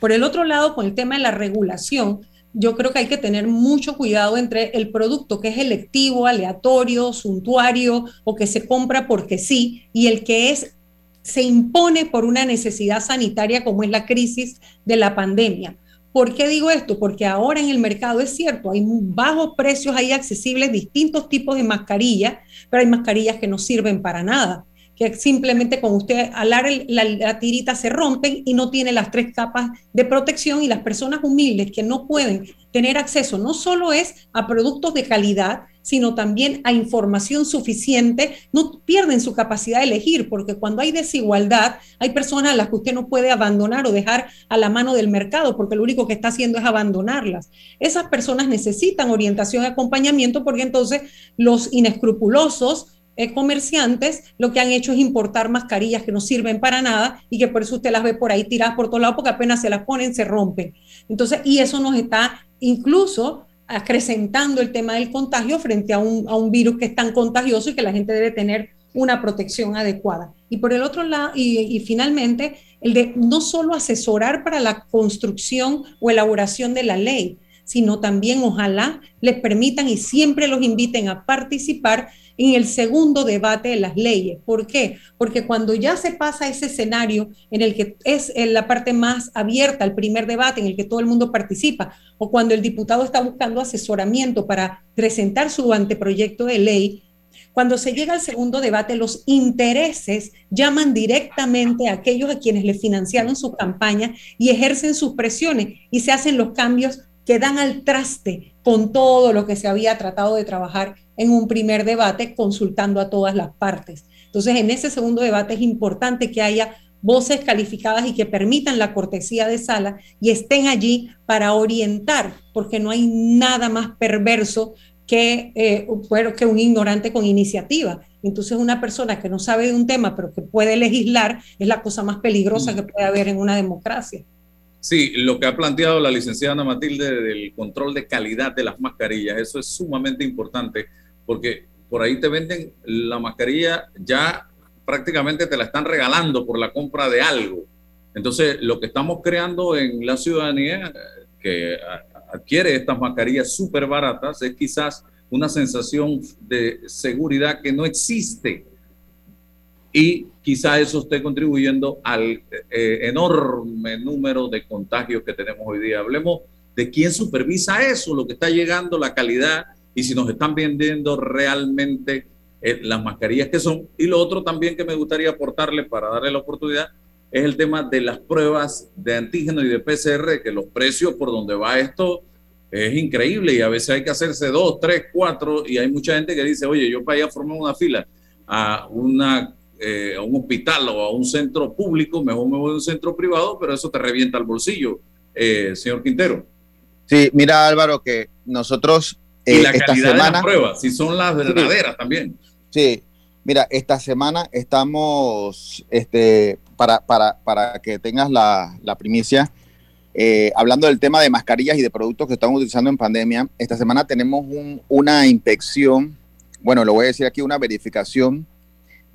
Por el otro lado, con el tema de la regulación, yo creo que hay que tener mucho cuidado entre el producto que es electivo, aleatorio, suntuario o que se compra porque sí, y el que es se impone por una necesidad sanitaria como es la crisis de la pandemia. ¿Por qué digo esto? Porque ahora en el mercado es cierto, hay bajos precios, hay accesibles distintos tipos de mascarillas, pero hay mascarillas que no sirven para nada que simplemente con usted alar la, tirita se rompen y no tiene las tres capas de protección y las personas humildes que no pueden tener acceso no solo es a productos de calidad, sino también a información suficiente, no pierden su capacidad de elegir, porque cuando hay desigualdad, hay personas a las que usted no puede abandonar o dejar a la mano del mercado, porque lo único que está haciendo es abandonarlas. Esas personas necesitan orientación y acompañamiento, porque entonces los inescrupulosos eh, comerciantes lo que han hecho es importar mascarillas que no sirven para nada y que por eso usted las ve por ahí tiradas por todos lados porque apenas se las ponen se rompen. Entonces, y eso nos está incluso acrecentando el tema del contagio frente a un, a un virus que es tan contagioso y que la gente debe tener una protección adecuada. Y por el otro lado, y, y, finalmente, el de no solo asesorar para la construcción o elaboración de la ley, sino también ojalá les permitan y siempre los inviten a participar en el segundo debate de las leyes. ¿Por qué? Porque cuando ya se pasa ese escenario en el que es en la parte más abierta, el primer debate en el que todo el mundo participa, o cuando el diputado está buscando asesoramiento para presentar su anteproyecto de ley, cuando se llega al segundo debate, los intereses llaman directamente a aquellos a quienes le financiaron su campaña y ejercen sus presiones y se hacen los cambios que dan al traste con todo lo que se había tratado de trabajar en un primer debate consultando a todas las partes. Entonces, en ese segundo debate es importante que haya voces calificadas y que permitan la cortesía de sala y estén allí para orientar, porque no hay nada más perverso que, eh, que un ignorante con iniciativa. Entonces, una persona que no sabe de un tema, pero que puede legislar, es la cosa más peligrosa mm. que puede haber en una democracia. Sí, lo que ha planteado la licenciada Ana Matilde del control de calidad de las mascarillas, eso es sumamente importante porque por ahí te venden la mascarilla ya prácticamente te la están regalando por la compra de algo. Entonces, lo que estamos creando en la ciudadanía que adquiere estas mascarillas súper baratas es quizás una sensación de seguridad que no existe. Y quizás eso esté contribuyendo al eh, enorme número de contagios que tenemos hoy día. Hablemos de quién supervisa eso, lo que está llegando, la calidad y si nos están vendiendo realmente eh, las mascarillas que son. Y lo otro también que me gustaría aportarle para darle la oportunidad es el tema de las pruebas de antígeno y de PCR, que los precios por donde va esto es increíble y a veces hay que hacerse dos, tres, cuatro y hay mucha gente que dice, oye, yo para ir a formar una fila a, una, eh, a un hospital o a un centro público, mejor me voy a un centro privado, pero eso te revienta el bolsillo, eh, señor Quintero. Sí, mira Álvaro, que nosotros... y la calidad de las pruebas, si son las verdaderas también. Sí, mira, esta semana estamos, este, para, para, para que tengas la, la primicia, eh, hablando del tema de mascarillas y de productos que estamos utilizando en pandemia, esta semana tenemos una inspección, bueno, lo voy a decir aquí, una verificación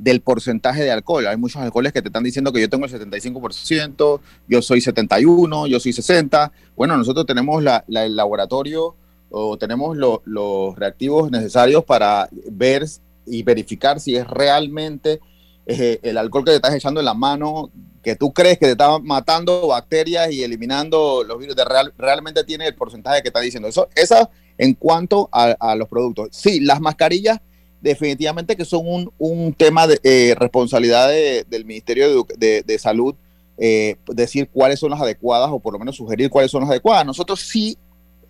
del porcentaje de alcohol. Hay muchos alcoholes que te están diciendo que yo tengo el 75%, yo soy 71, yo soy 60. Bueno, nosotros tenemos el laboratorio o tenemos los reactivos necesarios para ver y verificar si es realmente eh, el alcohol que te estás echando en la mano que tú crees que te está matando bacterias y eliminando los virus, de real, realmente tiene el porcentaje que está diciendo. Eso, esa en cuanto a, los productos. Sí, las mascarillas definitivamente que son un, un tema de eh, responsabilidad del Ministerio de, de, Salud, eh, decir cuáles son las adecuadas o por lo menos sugerir cuáles son las adecuadas. Nosotros sí,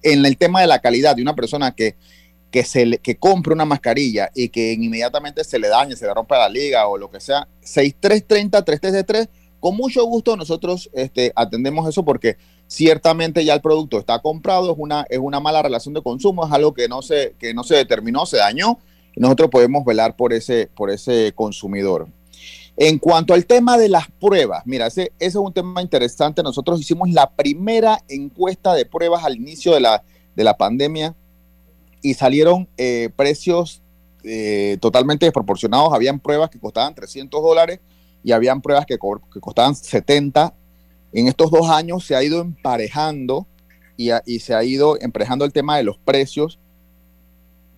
en el tema de la calidad de una persona que que, se que compre una mascarilla y que inmediatamente se le dañe, se le rompa la liga o lo que sea, 6330 333 con mucho gusto nosotros este, atendemos eso porque ciertamente ya el producto está comprado, es una, es una mala relación de consumo, es algo que no se, que no se determinó, se dañó, nosotros podemos velar por ese, por ese consumidor. En cuanto al tema de las pruebas, mira, ese, es un tema interesante. Nosotros hicimos la primera encuesta de pruebas al inicio de la, de la pandemia y salieron eh, precios eh, totalmente desproporcionados. Habían pruebas que costaban 300 dólares y habían pruebas que, costaban 70. En estos dos años se ha ido emparejando y, se ha ido emparejando el tema de los precios.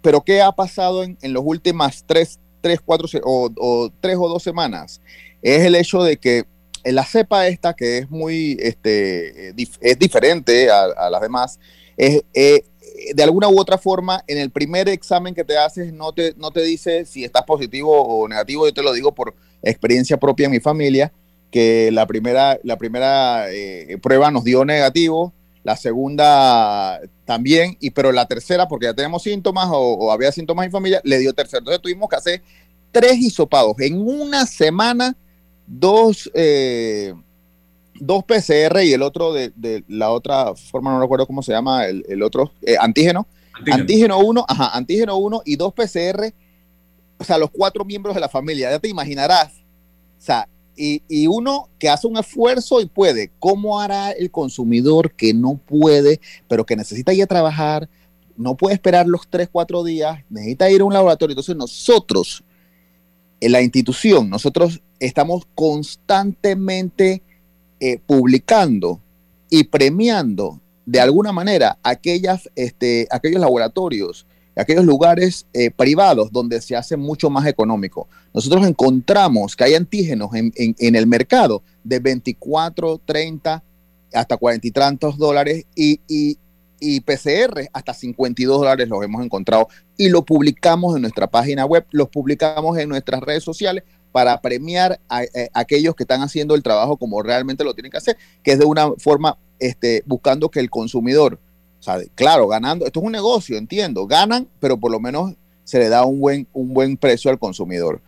Pero ¿qué ha pasado en, en las últimas tres, tres cuatro o, tres o dos semanas? Es el hecho de que la cepa esta, que es muy, este, es diferente a, las demás, es, eh, de alguna u otra forma, en el primer examen que te haces no te, no te dice si estás positivo o negativo. Yo te lo digo por experiencia propia en mi familia, que la primera, la primera eh, prueba nos dio negativo, la segunda también, y pero la tercera, porque ya tenemos síntomas o, había síntomas en familia, le dio tercero. Entonces tuvimos que hacer tres hisopados en una semana, dos... Eh, dos PCR y el otro de, la otra forma, no recuerdo cómo se llama, el, otro, eh, antígeno. Antígeno 1, ajá, antígeno 1 y dos PCR, o sea, los cuatro miembros de la familia, ya te imaginarás. O sea, y, y, uno que hace un esfuerzo y puede, ¿cómo hará el consumidor que no puede, pero que necesita ir a trabajar, no puede esperar los tres, cuatro días, necesita ir a un laboratorio? Entonces nosotros, en la institución, nosotros estamos constantemente eh, publicando y premiando de alguna manera aquellas, este, aquellos laboratorios, aquellos lugares eh, privados donde se hace mucho más económico. Nosotros encontramos que hay antígenos en, el mercado de 24, 30, hasta 40 y tantos dólares y, y, y PCR hasta 52 dólares los hemos encontrado y lo publicamos en nuestra página web, los publicamos en nuestras redes sociales para premiar a, eh, aquellos que están haciendo el trabajo como realmente lo tienen que hacer, que es de una forma este, buscando que el consumidor, o sea, claro, ganando, esto es un negocio, entiendo, ganan, pero por lo menos se le da un buen, un buen precio al consumidor.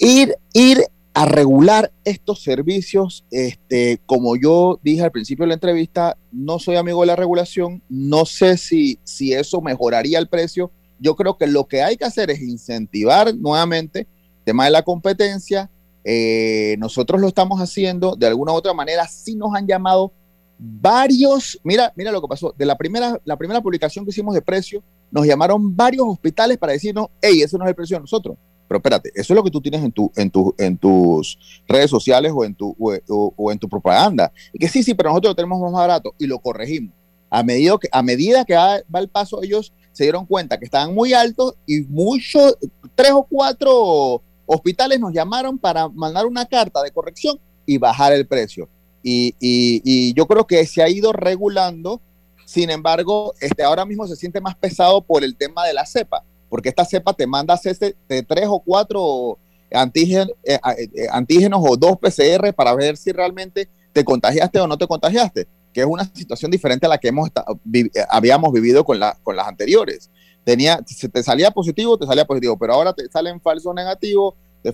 Ir, ir a regular estos servicios, este, como yo dije al principio de la entrevista, no soy amigo de la regulación, no sé si, si eso mejoraría el precio. Yo creo que lo que hay que hacer es incentivar nuevamente tema de la competencia, eh, nosotros lo estamos haciendo de alguna u otra manera, sí nos han llamado varios, mira, mira lo que pasó, de la primera, la primera publicación que hicimos de precio, nos llamaron varios hospitales para decirnos, hey, ese no es el precio de nosotros. Pero espérate, eso es lo que tú tienes en, tu, en, tu, en tus redes sociales o en, tu, o, en tu propaganda. Y que sí, sí, pero nosotros lo tenemos más barato y lo corregimos. A medida que, a medida que va, va el paso, ellos se dieron cuenta que estaban muy altos y muchos, tres o cuatro hospitales nos llamaron para mandar una carta de corrección y bajar el precio. Y, yo creo que se ha ido regulando, sin embargo, este, ahora mismo se siente más pesado por el tema de la cepa, porque esta cepa te manda tres o cuatro antígenos, eh, eh, antígenos o dos PCR para ver si realmente te contagiaste o no te contagiaste, que es una situación diferente a la que hemos eh, habíamos vivido con, la, con las anteriores. Tenía, si te salía positivo, te salía positivo, pero ahora te salen falso negativo, te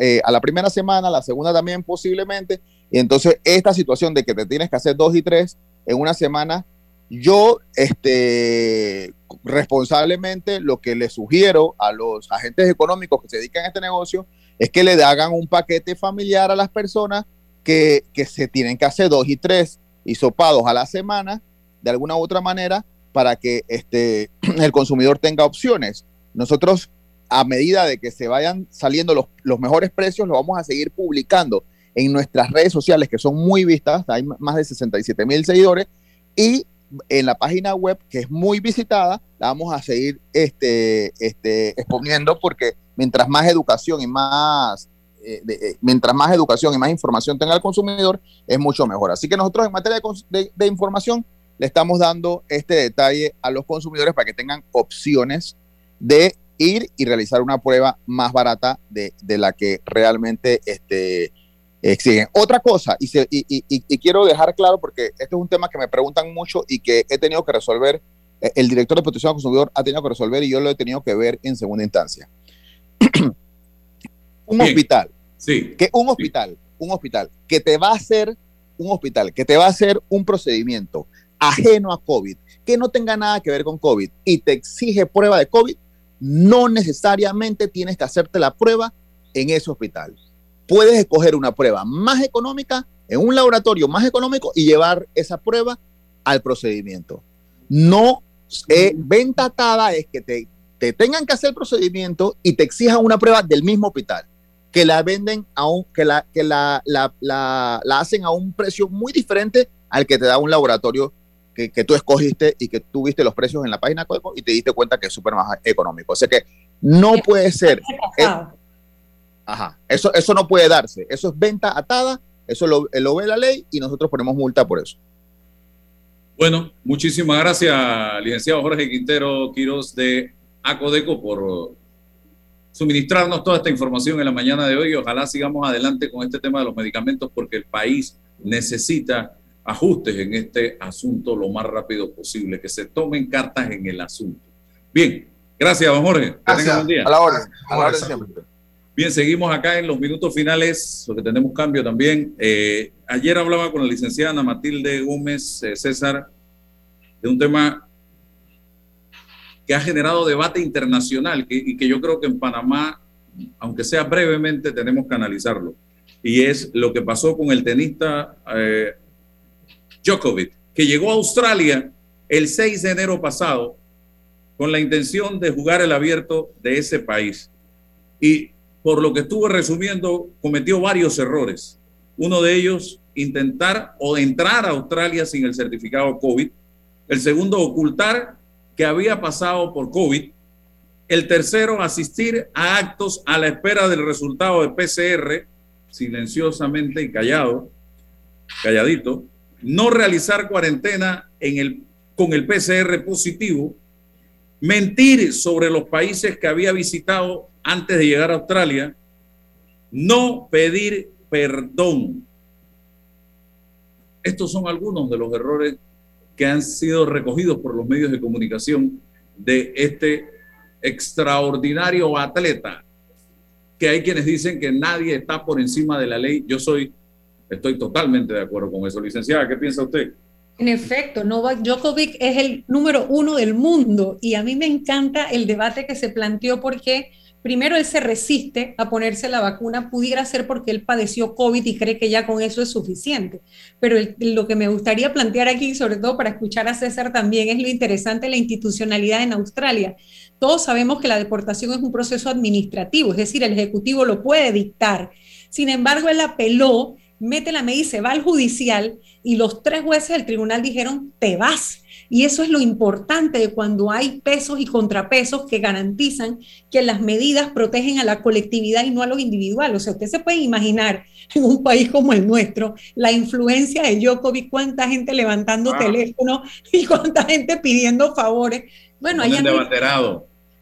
eh, a la primera semana, a la segunda también posiblemente, y entonces esta situación de que te tienes que hacer dos y tres en una semana, Yo, este, responsablemente, lo que le sugiero a los agentes económicos que se dedican a este negocio es que le hagan un paquete familiar a las personas que, se tienen que hacer dos y tres hisopados a la semana, de alguna u otra manera, para que este, el consumidor tenga opciones. Nosotros, a medida de que se vayan saliendo los, los mejores precios, lo vamos a seguir publicando en nuestras redes sociales, que son muy vistas, hay más de 67 mil seguidores, y en la página web, que es muy visitada, la vamos a seguir este, este, exponiendo porque mientras más educación y más, eh, eh, mientras más educación y más información tenga el consumidor, es mucho mejor. Así que nosotros en materia de, información le estamos dando este detalle a los consumidores para que tengan opciones de ir y realizar una prueba más barata de, de la que realmente este, exigen. Otra cosa, y, y, quiero dejar claro porque este es un tema que me preguntan mucho y que he tenido que resolver, eh, el director de protección al consumidor ha tenido que resolver y yo lo he tenido que ver en segunda instancia. un hospital, sí. que un hospital, un hospital que te va a hacer un hospital que te va a hacer un procedimiento ajeno a COVID, que no tenga nada que ver con COVID y te exige prueba de COVID, no necesariamente tienes que hacerte la prueba en ese hospital puedes escoger una prueba más económica en un laboratorio más económico y llevar esa prueba al procedimiento. No, eh, venta atada es que te, te, tengan que hacer el procedimiento y te exijan una prueba del mismo hospital, que la venden a un, que la, que la, la, la, la hacen a un precio muy diferente al que te da un laboratorio que, que, tú escogiste y que tú viste los precios en la página y te diste cuenta que es súper más económico. O sea que no puede ser. Ajá, eso, eso no puede darse. Eso es venta atada, eso lo, lo ve la ley y nosotros ponemos multa por eso. Bueno, muchísimas gracias, licenciado Jorge Quintero Quiroz de Acodeco, por suministrarnos toda esta información en la mañana de hoy. Ojalá sigamos adelante con este tema de los medicamentos porque el país necesita ajustes en este asunto lo más rápido posible, que se tomen cartas en el asunto. Bien, gracias, don Jorge. Gracias. Buen día. A la orden. A la orden siempre. Bien, seguimos acá en los minutos finales, porque tenemos cambio también. Eh, ayer hablaba con la licenciada Ana Matilde Gómez eh, César de un tema que ha generado debate internacional y que yo creo que en Panamá, aunque sea brevemente, tenemos que analizarlo. Y es lo que pasó con el tenista eh, Djokovic, que llegó a Australia el 6 de enero pasado con la intención de jugar el abierto de ese país. Y por lo que estuve resumiendo, cometió varios errores. Uno de ellos, intentar o entrar a Australia sin el certificado COVID. El segundo, ocultar que había pasado por COVID. El tercero, asistir a actos a la espera del resultado de PCR, silenciosamente y callado, calladito. No realizar cuarentena en el, con el PCR positivo. Mentir sobre los países que había visitado antes de llegar a Australia, no pedir perdón. Estos son algunos de los errores que han sido recogidos por los medios de comunicación de este extraordinario atleta, que hay quienes dicen que nadie está por encima de la ley. Yo soy, estoy totalmente de acuerdo con eso. Licenciada, ¿qué piensa usted? En efecto, Novak Djokovic es el número uno del mundo y a mí me encanta el debate que se planteó porque primero él se resiste a ponerse la vacuna, pudiera ser porque él padeció COVID y cree que ya con eso es suficiente. Pero lo que me gustaría plantear aquí, sobre todo para escuchar a César también, es lo interesante la institucionalidad en Australia. Todos sabemos que la deportación es un proceso administrativo, es decir, el Ejecutivo lo puede dictar. Sin embargo, él apeló, mete la medida se va al judicial y los tres jueces del tribunal dijeron, te vas y eso es lo importante de cuando hay pesos y contrapesos que garantizan que las medidas protegen a la colectividad y no a los individuales. O sea, usted se puede imaginar en un país como el nuestro la influencia de Djokovic, cuánta gente levantando ah. teléfono y cuánta gente pidiendo favores. Bueno, allá no,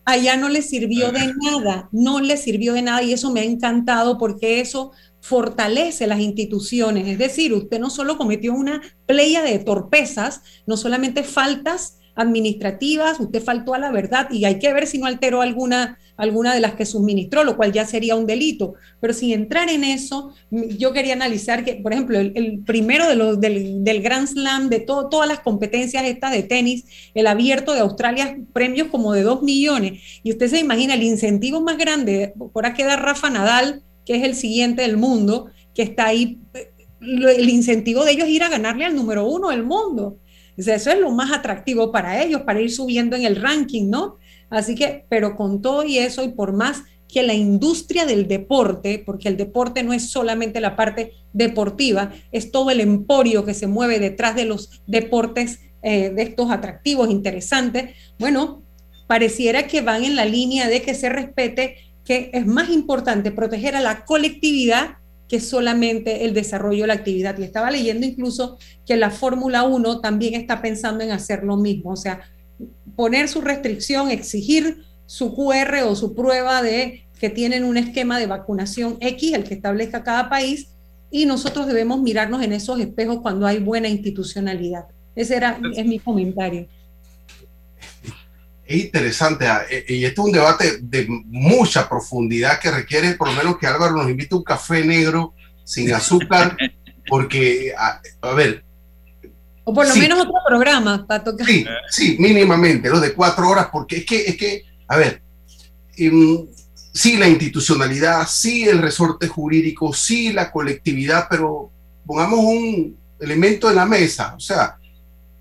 allá no le sirvió de nada, no le sirvió de nada y eso me ha encantado porque eso fortalece las instituciones. Es decir, usted no solo cometió una playa de torpezas, no solamente faltas administrativas, usted faltó a la verdad y hay que ver si no alteró alguna, alguna de las que suministró, lo cual ya sería un delito. Pero sin entrar en eso, yo quería analizar que, por ejemplo, el, primero de los, del, Grand Slam, de todas las competencias estas de tenis, el abierto de Australia, premios como de 2 millones. Y usted se imagina el incentivo más grande, por aquí queda Rafa Nadal, que es el siguiente del mundo, que está ahí el incentivo de ellos es ir a ganarle al número uno del mundo. eso es lo más atractivo para ellos, para ir subiendo en el ranking, ¿no? Así que, pero con todo y eso, y por más que la industria del deporte, porque el deporte no es solamente la parte deportiva, es todo el emporio que se mueve detrás de los deportes, eh, de estos atractivos, interesantes, bueno, pareciera que van en la línea de que se respete que es más importante proteger a la colectividad que solamente el desarrollo de la actividad. Y estaba leyendo incluso que la Fórmula 1 también está pensando en hacer lo mismo, o sea, poner su restricción, exigir su QR o su prueba de que tienen un esquema de vacunación X, el que establezca cada país, y nosotros debemos mirarnos en esos espejos cuando hay buena institucionalidad. Ese era, es mi comentario es interesante ah, eh, y este es un debate de mucha profundidad que requiere por lo menos que Álvaro nos invite un café negro sin azúcar, porque, a, ver. O por lo menos otro programa para tocar. Sí, sí, mínimamente, lo de cuatro horas, porque es que, es que a ver, em, sí la institucionalidad, sí el resorte jurídico, sí la colectividad, pero pongamos un elemento en la mesa, o sea,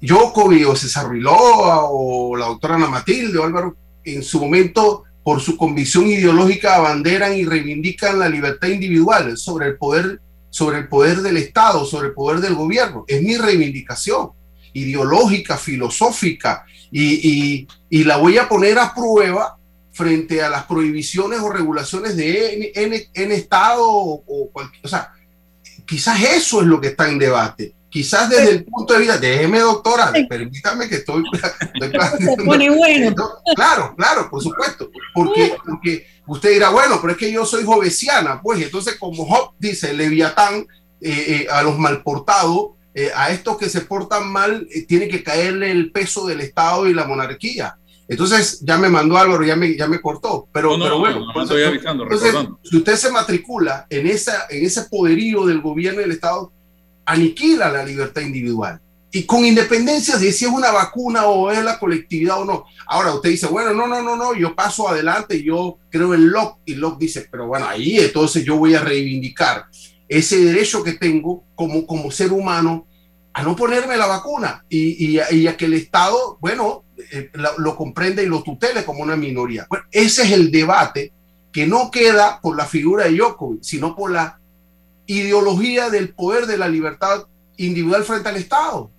Jokovic o César Riloa o la doctora Ana Matilde o Álvaro, en su momento, por su convicción ideológica, abanderan y reivindican la libertad individual sobre el poder, sobre el poder del Estado, sobre el poder del gobierno. Es mi reivindicación ideológica, filosófica, y, la voy a poner a prueba frente a las prohibiciones o regulaciones de en, Estado o, o cualquier, o sea, quizás eso es lo que está en debate quizás desde el punto de vista, déjeme doctora, permítame que estoy... Se pone bueno. Claro, claro, por supuesto, porque, porque usted dirá, bueno, pero es que yo soy jovesiana, pues entonces como Job dice, Leviatán, eh, eh, a los malportados, eh, a estos que se portan mal, tiene que caerle el peso del Estado y la monarquía. Entonces ya me mandó Álvaro, ya me, ya me cortó. Pero, pero bueno, estoy avisando, si usted se matricula en, esa, en ese poderío del gobierno y del Estado, aniquila la libertad individual. Y con independencia de si es una vacuna o es la colectividad o no. Ahora usted dice, bueno, no, no, no, no, yo paso adelante, yo creo en Locke. Y Locke dice, pero bueno, ahí entonces yo voy a reivindicar ese derecho que tengo como, como ser humano a no ponerme la vacuna y, y, a, que el Estado, bueno, eh, lo, lo, comprende y lo tutele como una minoría. Ese es el debate que no queda por la figura de Djokovic, sino por la ideología del poder de la libertad individual frente al Estado.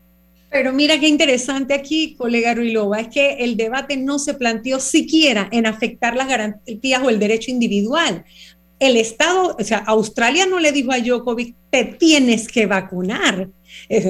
Pero mira qué interesante aquí, colega Ruilova, es que el debate no se planteó siquiera en afectar las garantías o el derecho individual. El Estado, o sea, Australia no le dijo a Djokovic, te tienes que vacunar.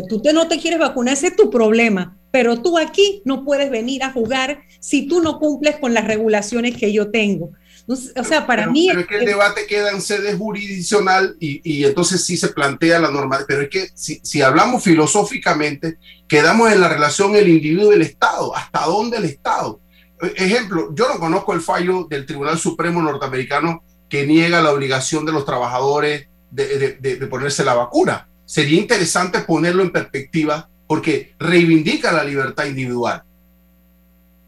tú te, no te quieres vacunar, ese es tu problema. Pero tú aquí no puedes venir a jugar si tú no cumples con las regulaciones que yo tengo o sea, para mí... Pero es que el debate queda en sede jurisdiccional y, y entonces sí se plantea la norma. Pero es que si, si, hablamos filosóficamente, quedamos en la relación el individuo y el Estado. ¿Hasta dónde el Estado? E, ejemplo, yo no conozco el fallo del Tribunal Supremo norteamericano que niega la obligación de los trabajadores de, de, de ponerse la vacuna. Sería interesante ponerlo en perspectiva porque reivindica la libertad individual.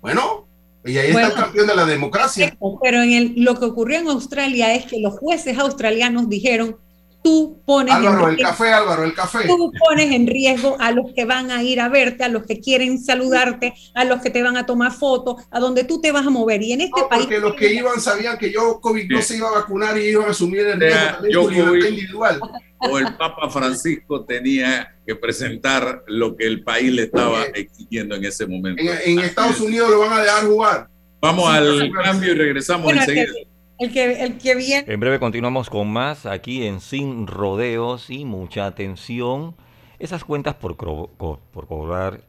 Bueno, y ahí está el campeón de la democracia. Pero en el, lo que ocurrió en Australia es que los jueces australianos dijeron, tú pones Álvaro, el café, Álvaro, el café. Tú pones en riesgo a los que van a ir a verte, a los que quieren saludarte, a los que te van a tomar fotos, a donde tú te vas a mover. Y en este país... Porque los que iban sabían que yo COVID no se iba a vacunar y iban a asumir el riesgo también individual. O el Papa Francisco tenía que presentar lo que el país le estaba exigiendo en ese momento. En, Estados Unidos lo van a dejar jugar. Vamos al cambio y regresamos enseguida. El que, el que viene. En breve continuamos con más aquí en Sin Rodeos y mucha atención. Esas cuentas por, por cobrar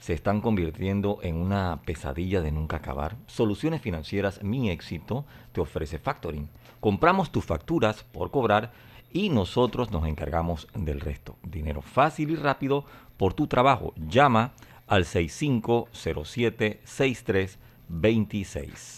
se están convirtiendo en una pesadilla de nunca acabar. Soluciones Financieras Mi Éxito te ofrece factoring. Compramos tus facturas por cobrar y nosotros nos encargamos del resto. Dinero fácil y rápido por tu trabajo. Llama al 6507-6326.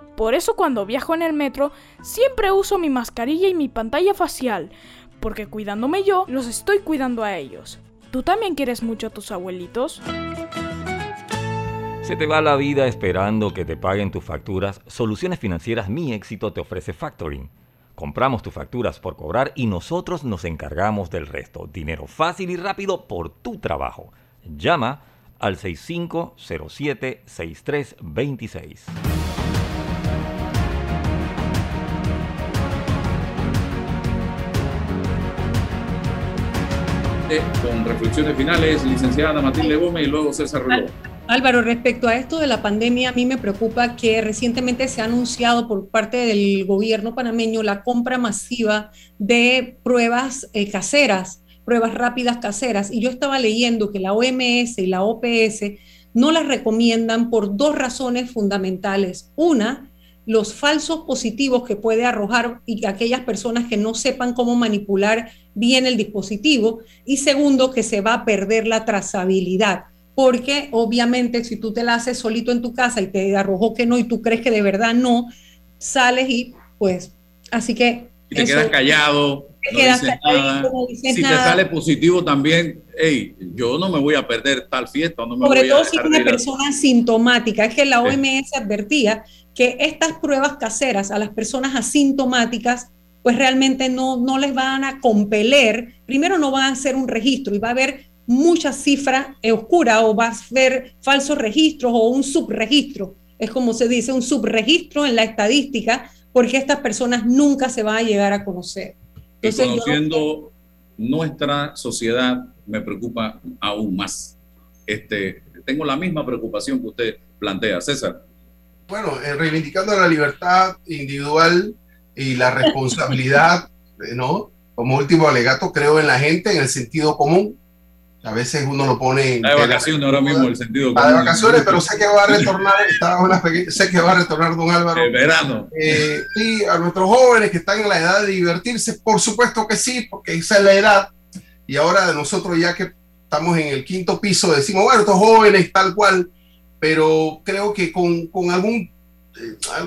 Por eso cuando viajo en el metro siempre uso mi mascarilla y mi pantalla facial, porque cuidándome yo, los estoy cuidando a ellos. ¿Tú también quieres mucho a tus abuelitos? Se te va la vida esperando que te paguen tus facturas. Soluciones Financieras Mi Éxito te ofrece factoring. Compramos tus facturas por cobrar y nosotros nos encargamos del resto. Dinero fácil y rápido por tu trabajo. Llama al 6507-6326. Con reflexiones finales, licenciada Matilde Gómez y luego César Ruló. Álvaro, respecto a esto de la pandemia, a mí me preocupa que recientemente se ha anunciado por parte del gobierno panameño la compra masiva de pruebas eh, caseras, pruebas rápidas caseras. Y yo estaba leyendo que la OMS y la OPS no las recomiendan por dos razones fundamentales. Una, los falsos positivos que puede arrojar y aquellas personas que no sepan cómo manipular bien el dispositivo. Y segundo, que se va a perder la trazabilidad porque obviamente si tú te la haces solito en tu casa y te arrojó que no y tú crees que de verdad no, sales y pues, así que... Y te eso, quedas callado, te no quedas dices callado, nada. No dices si nada. te sale positivo también, hey, yo no me voy a perder tal fiesta, no me Sobre voy todo a si es una persona sintomática, es que la OMS advertía que estas pruebas caseras a las personas asintomáticas pues realmente no, no les van a compeler, primero no van a hacer un registro y va a haber mucha cifra oscura o vas a ver falsos registros o un subregistro. Es como se dice, un subregistro en la estadística, porque estas personas nunca se van a llegar a conocer. Entonces, y conociendo no... nuestra sociedad, me preocupa aún más. Este, tengo la misma preocupación que usted plantea, César. Bueno, eh, reivindicando la libertad individual y la responsabilidad, ¿no? Como último alegato, creo en la gente, en el sentido común, a veces uno lo pone. Está de vacaciones ahora mismo el sentido. Está de vacaciones, pero sé que va a retornar. sé que va a retornar don Álvaro. El verano. Eh, y a nuestros jóvenes que están en la edad de divertirse, por supuesto que sí, porque esa es la edad. Y ahora de nosotros, ya que estamos en el quinto piso, decimos, bueno, estos jóvenes tal cual, pero creo que con, con algún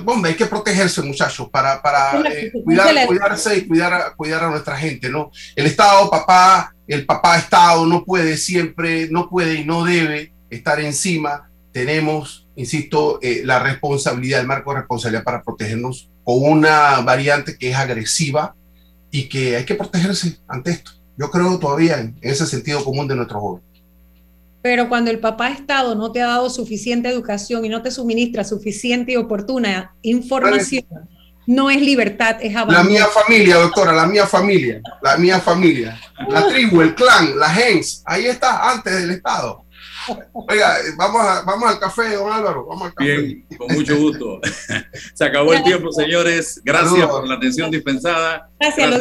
hombre, hay que protegerse, muchachos, para, para eh, cuidar, cuidarse y cuidar, a, cuidar a nuestra gente, ¿no? El Estado, papá, el papá Estado no puede siempre, no puede y no debe estar encima. Tenemos, insisto, eh, la responsabilidad, el marco de responsabilidad para protegernos con una variante que es agresiva y que hay que protegerse ante esto. Yo creo todavía en, ese sentido común de nuestros jóvenes. Pero cuando el papá Estado no te ha dado suficiente educación y no te suministra suficiente y oportuna información, no es libertad, es abandono. La mía familia, doctora, la mía familia, la mía familia, la tribu, el clan, la gens, ahí está, antes del Estado. Oiga, vamos, vamos al café, don Álvaro, vamos al café. Bien, con mucho gusto. Se acabó el tiempo, señores. Gracias por la atención dispensada. Gracias,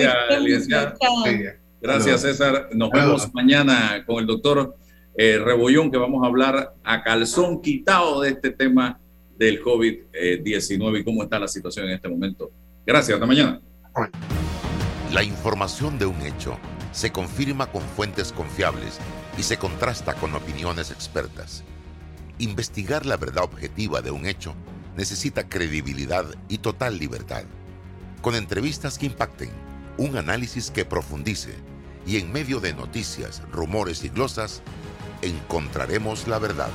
Gracias Gracias, César. Nos vemos mañana con el doctor eh, Rebollón, que vamos a hablar a calzón quitado de este tema del COVID-19 y cómo está la situación en este momento. Gracias, hasta mañana. La información de un hecho se confirma con fuentes confiables y se contrasta con opiniones expertas. Investigar la verdad objetiva de un hecho necesita credibilidad y total libertad. Con entrevistas que impacten, un análisis que profundice y en medio de noticias, rumores y glosas, encontraremos la verdad.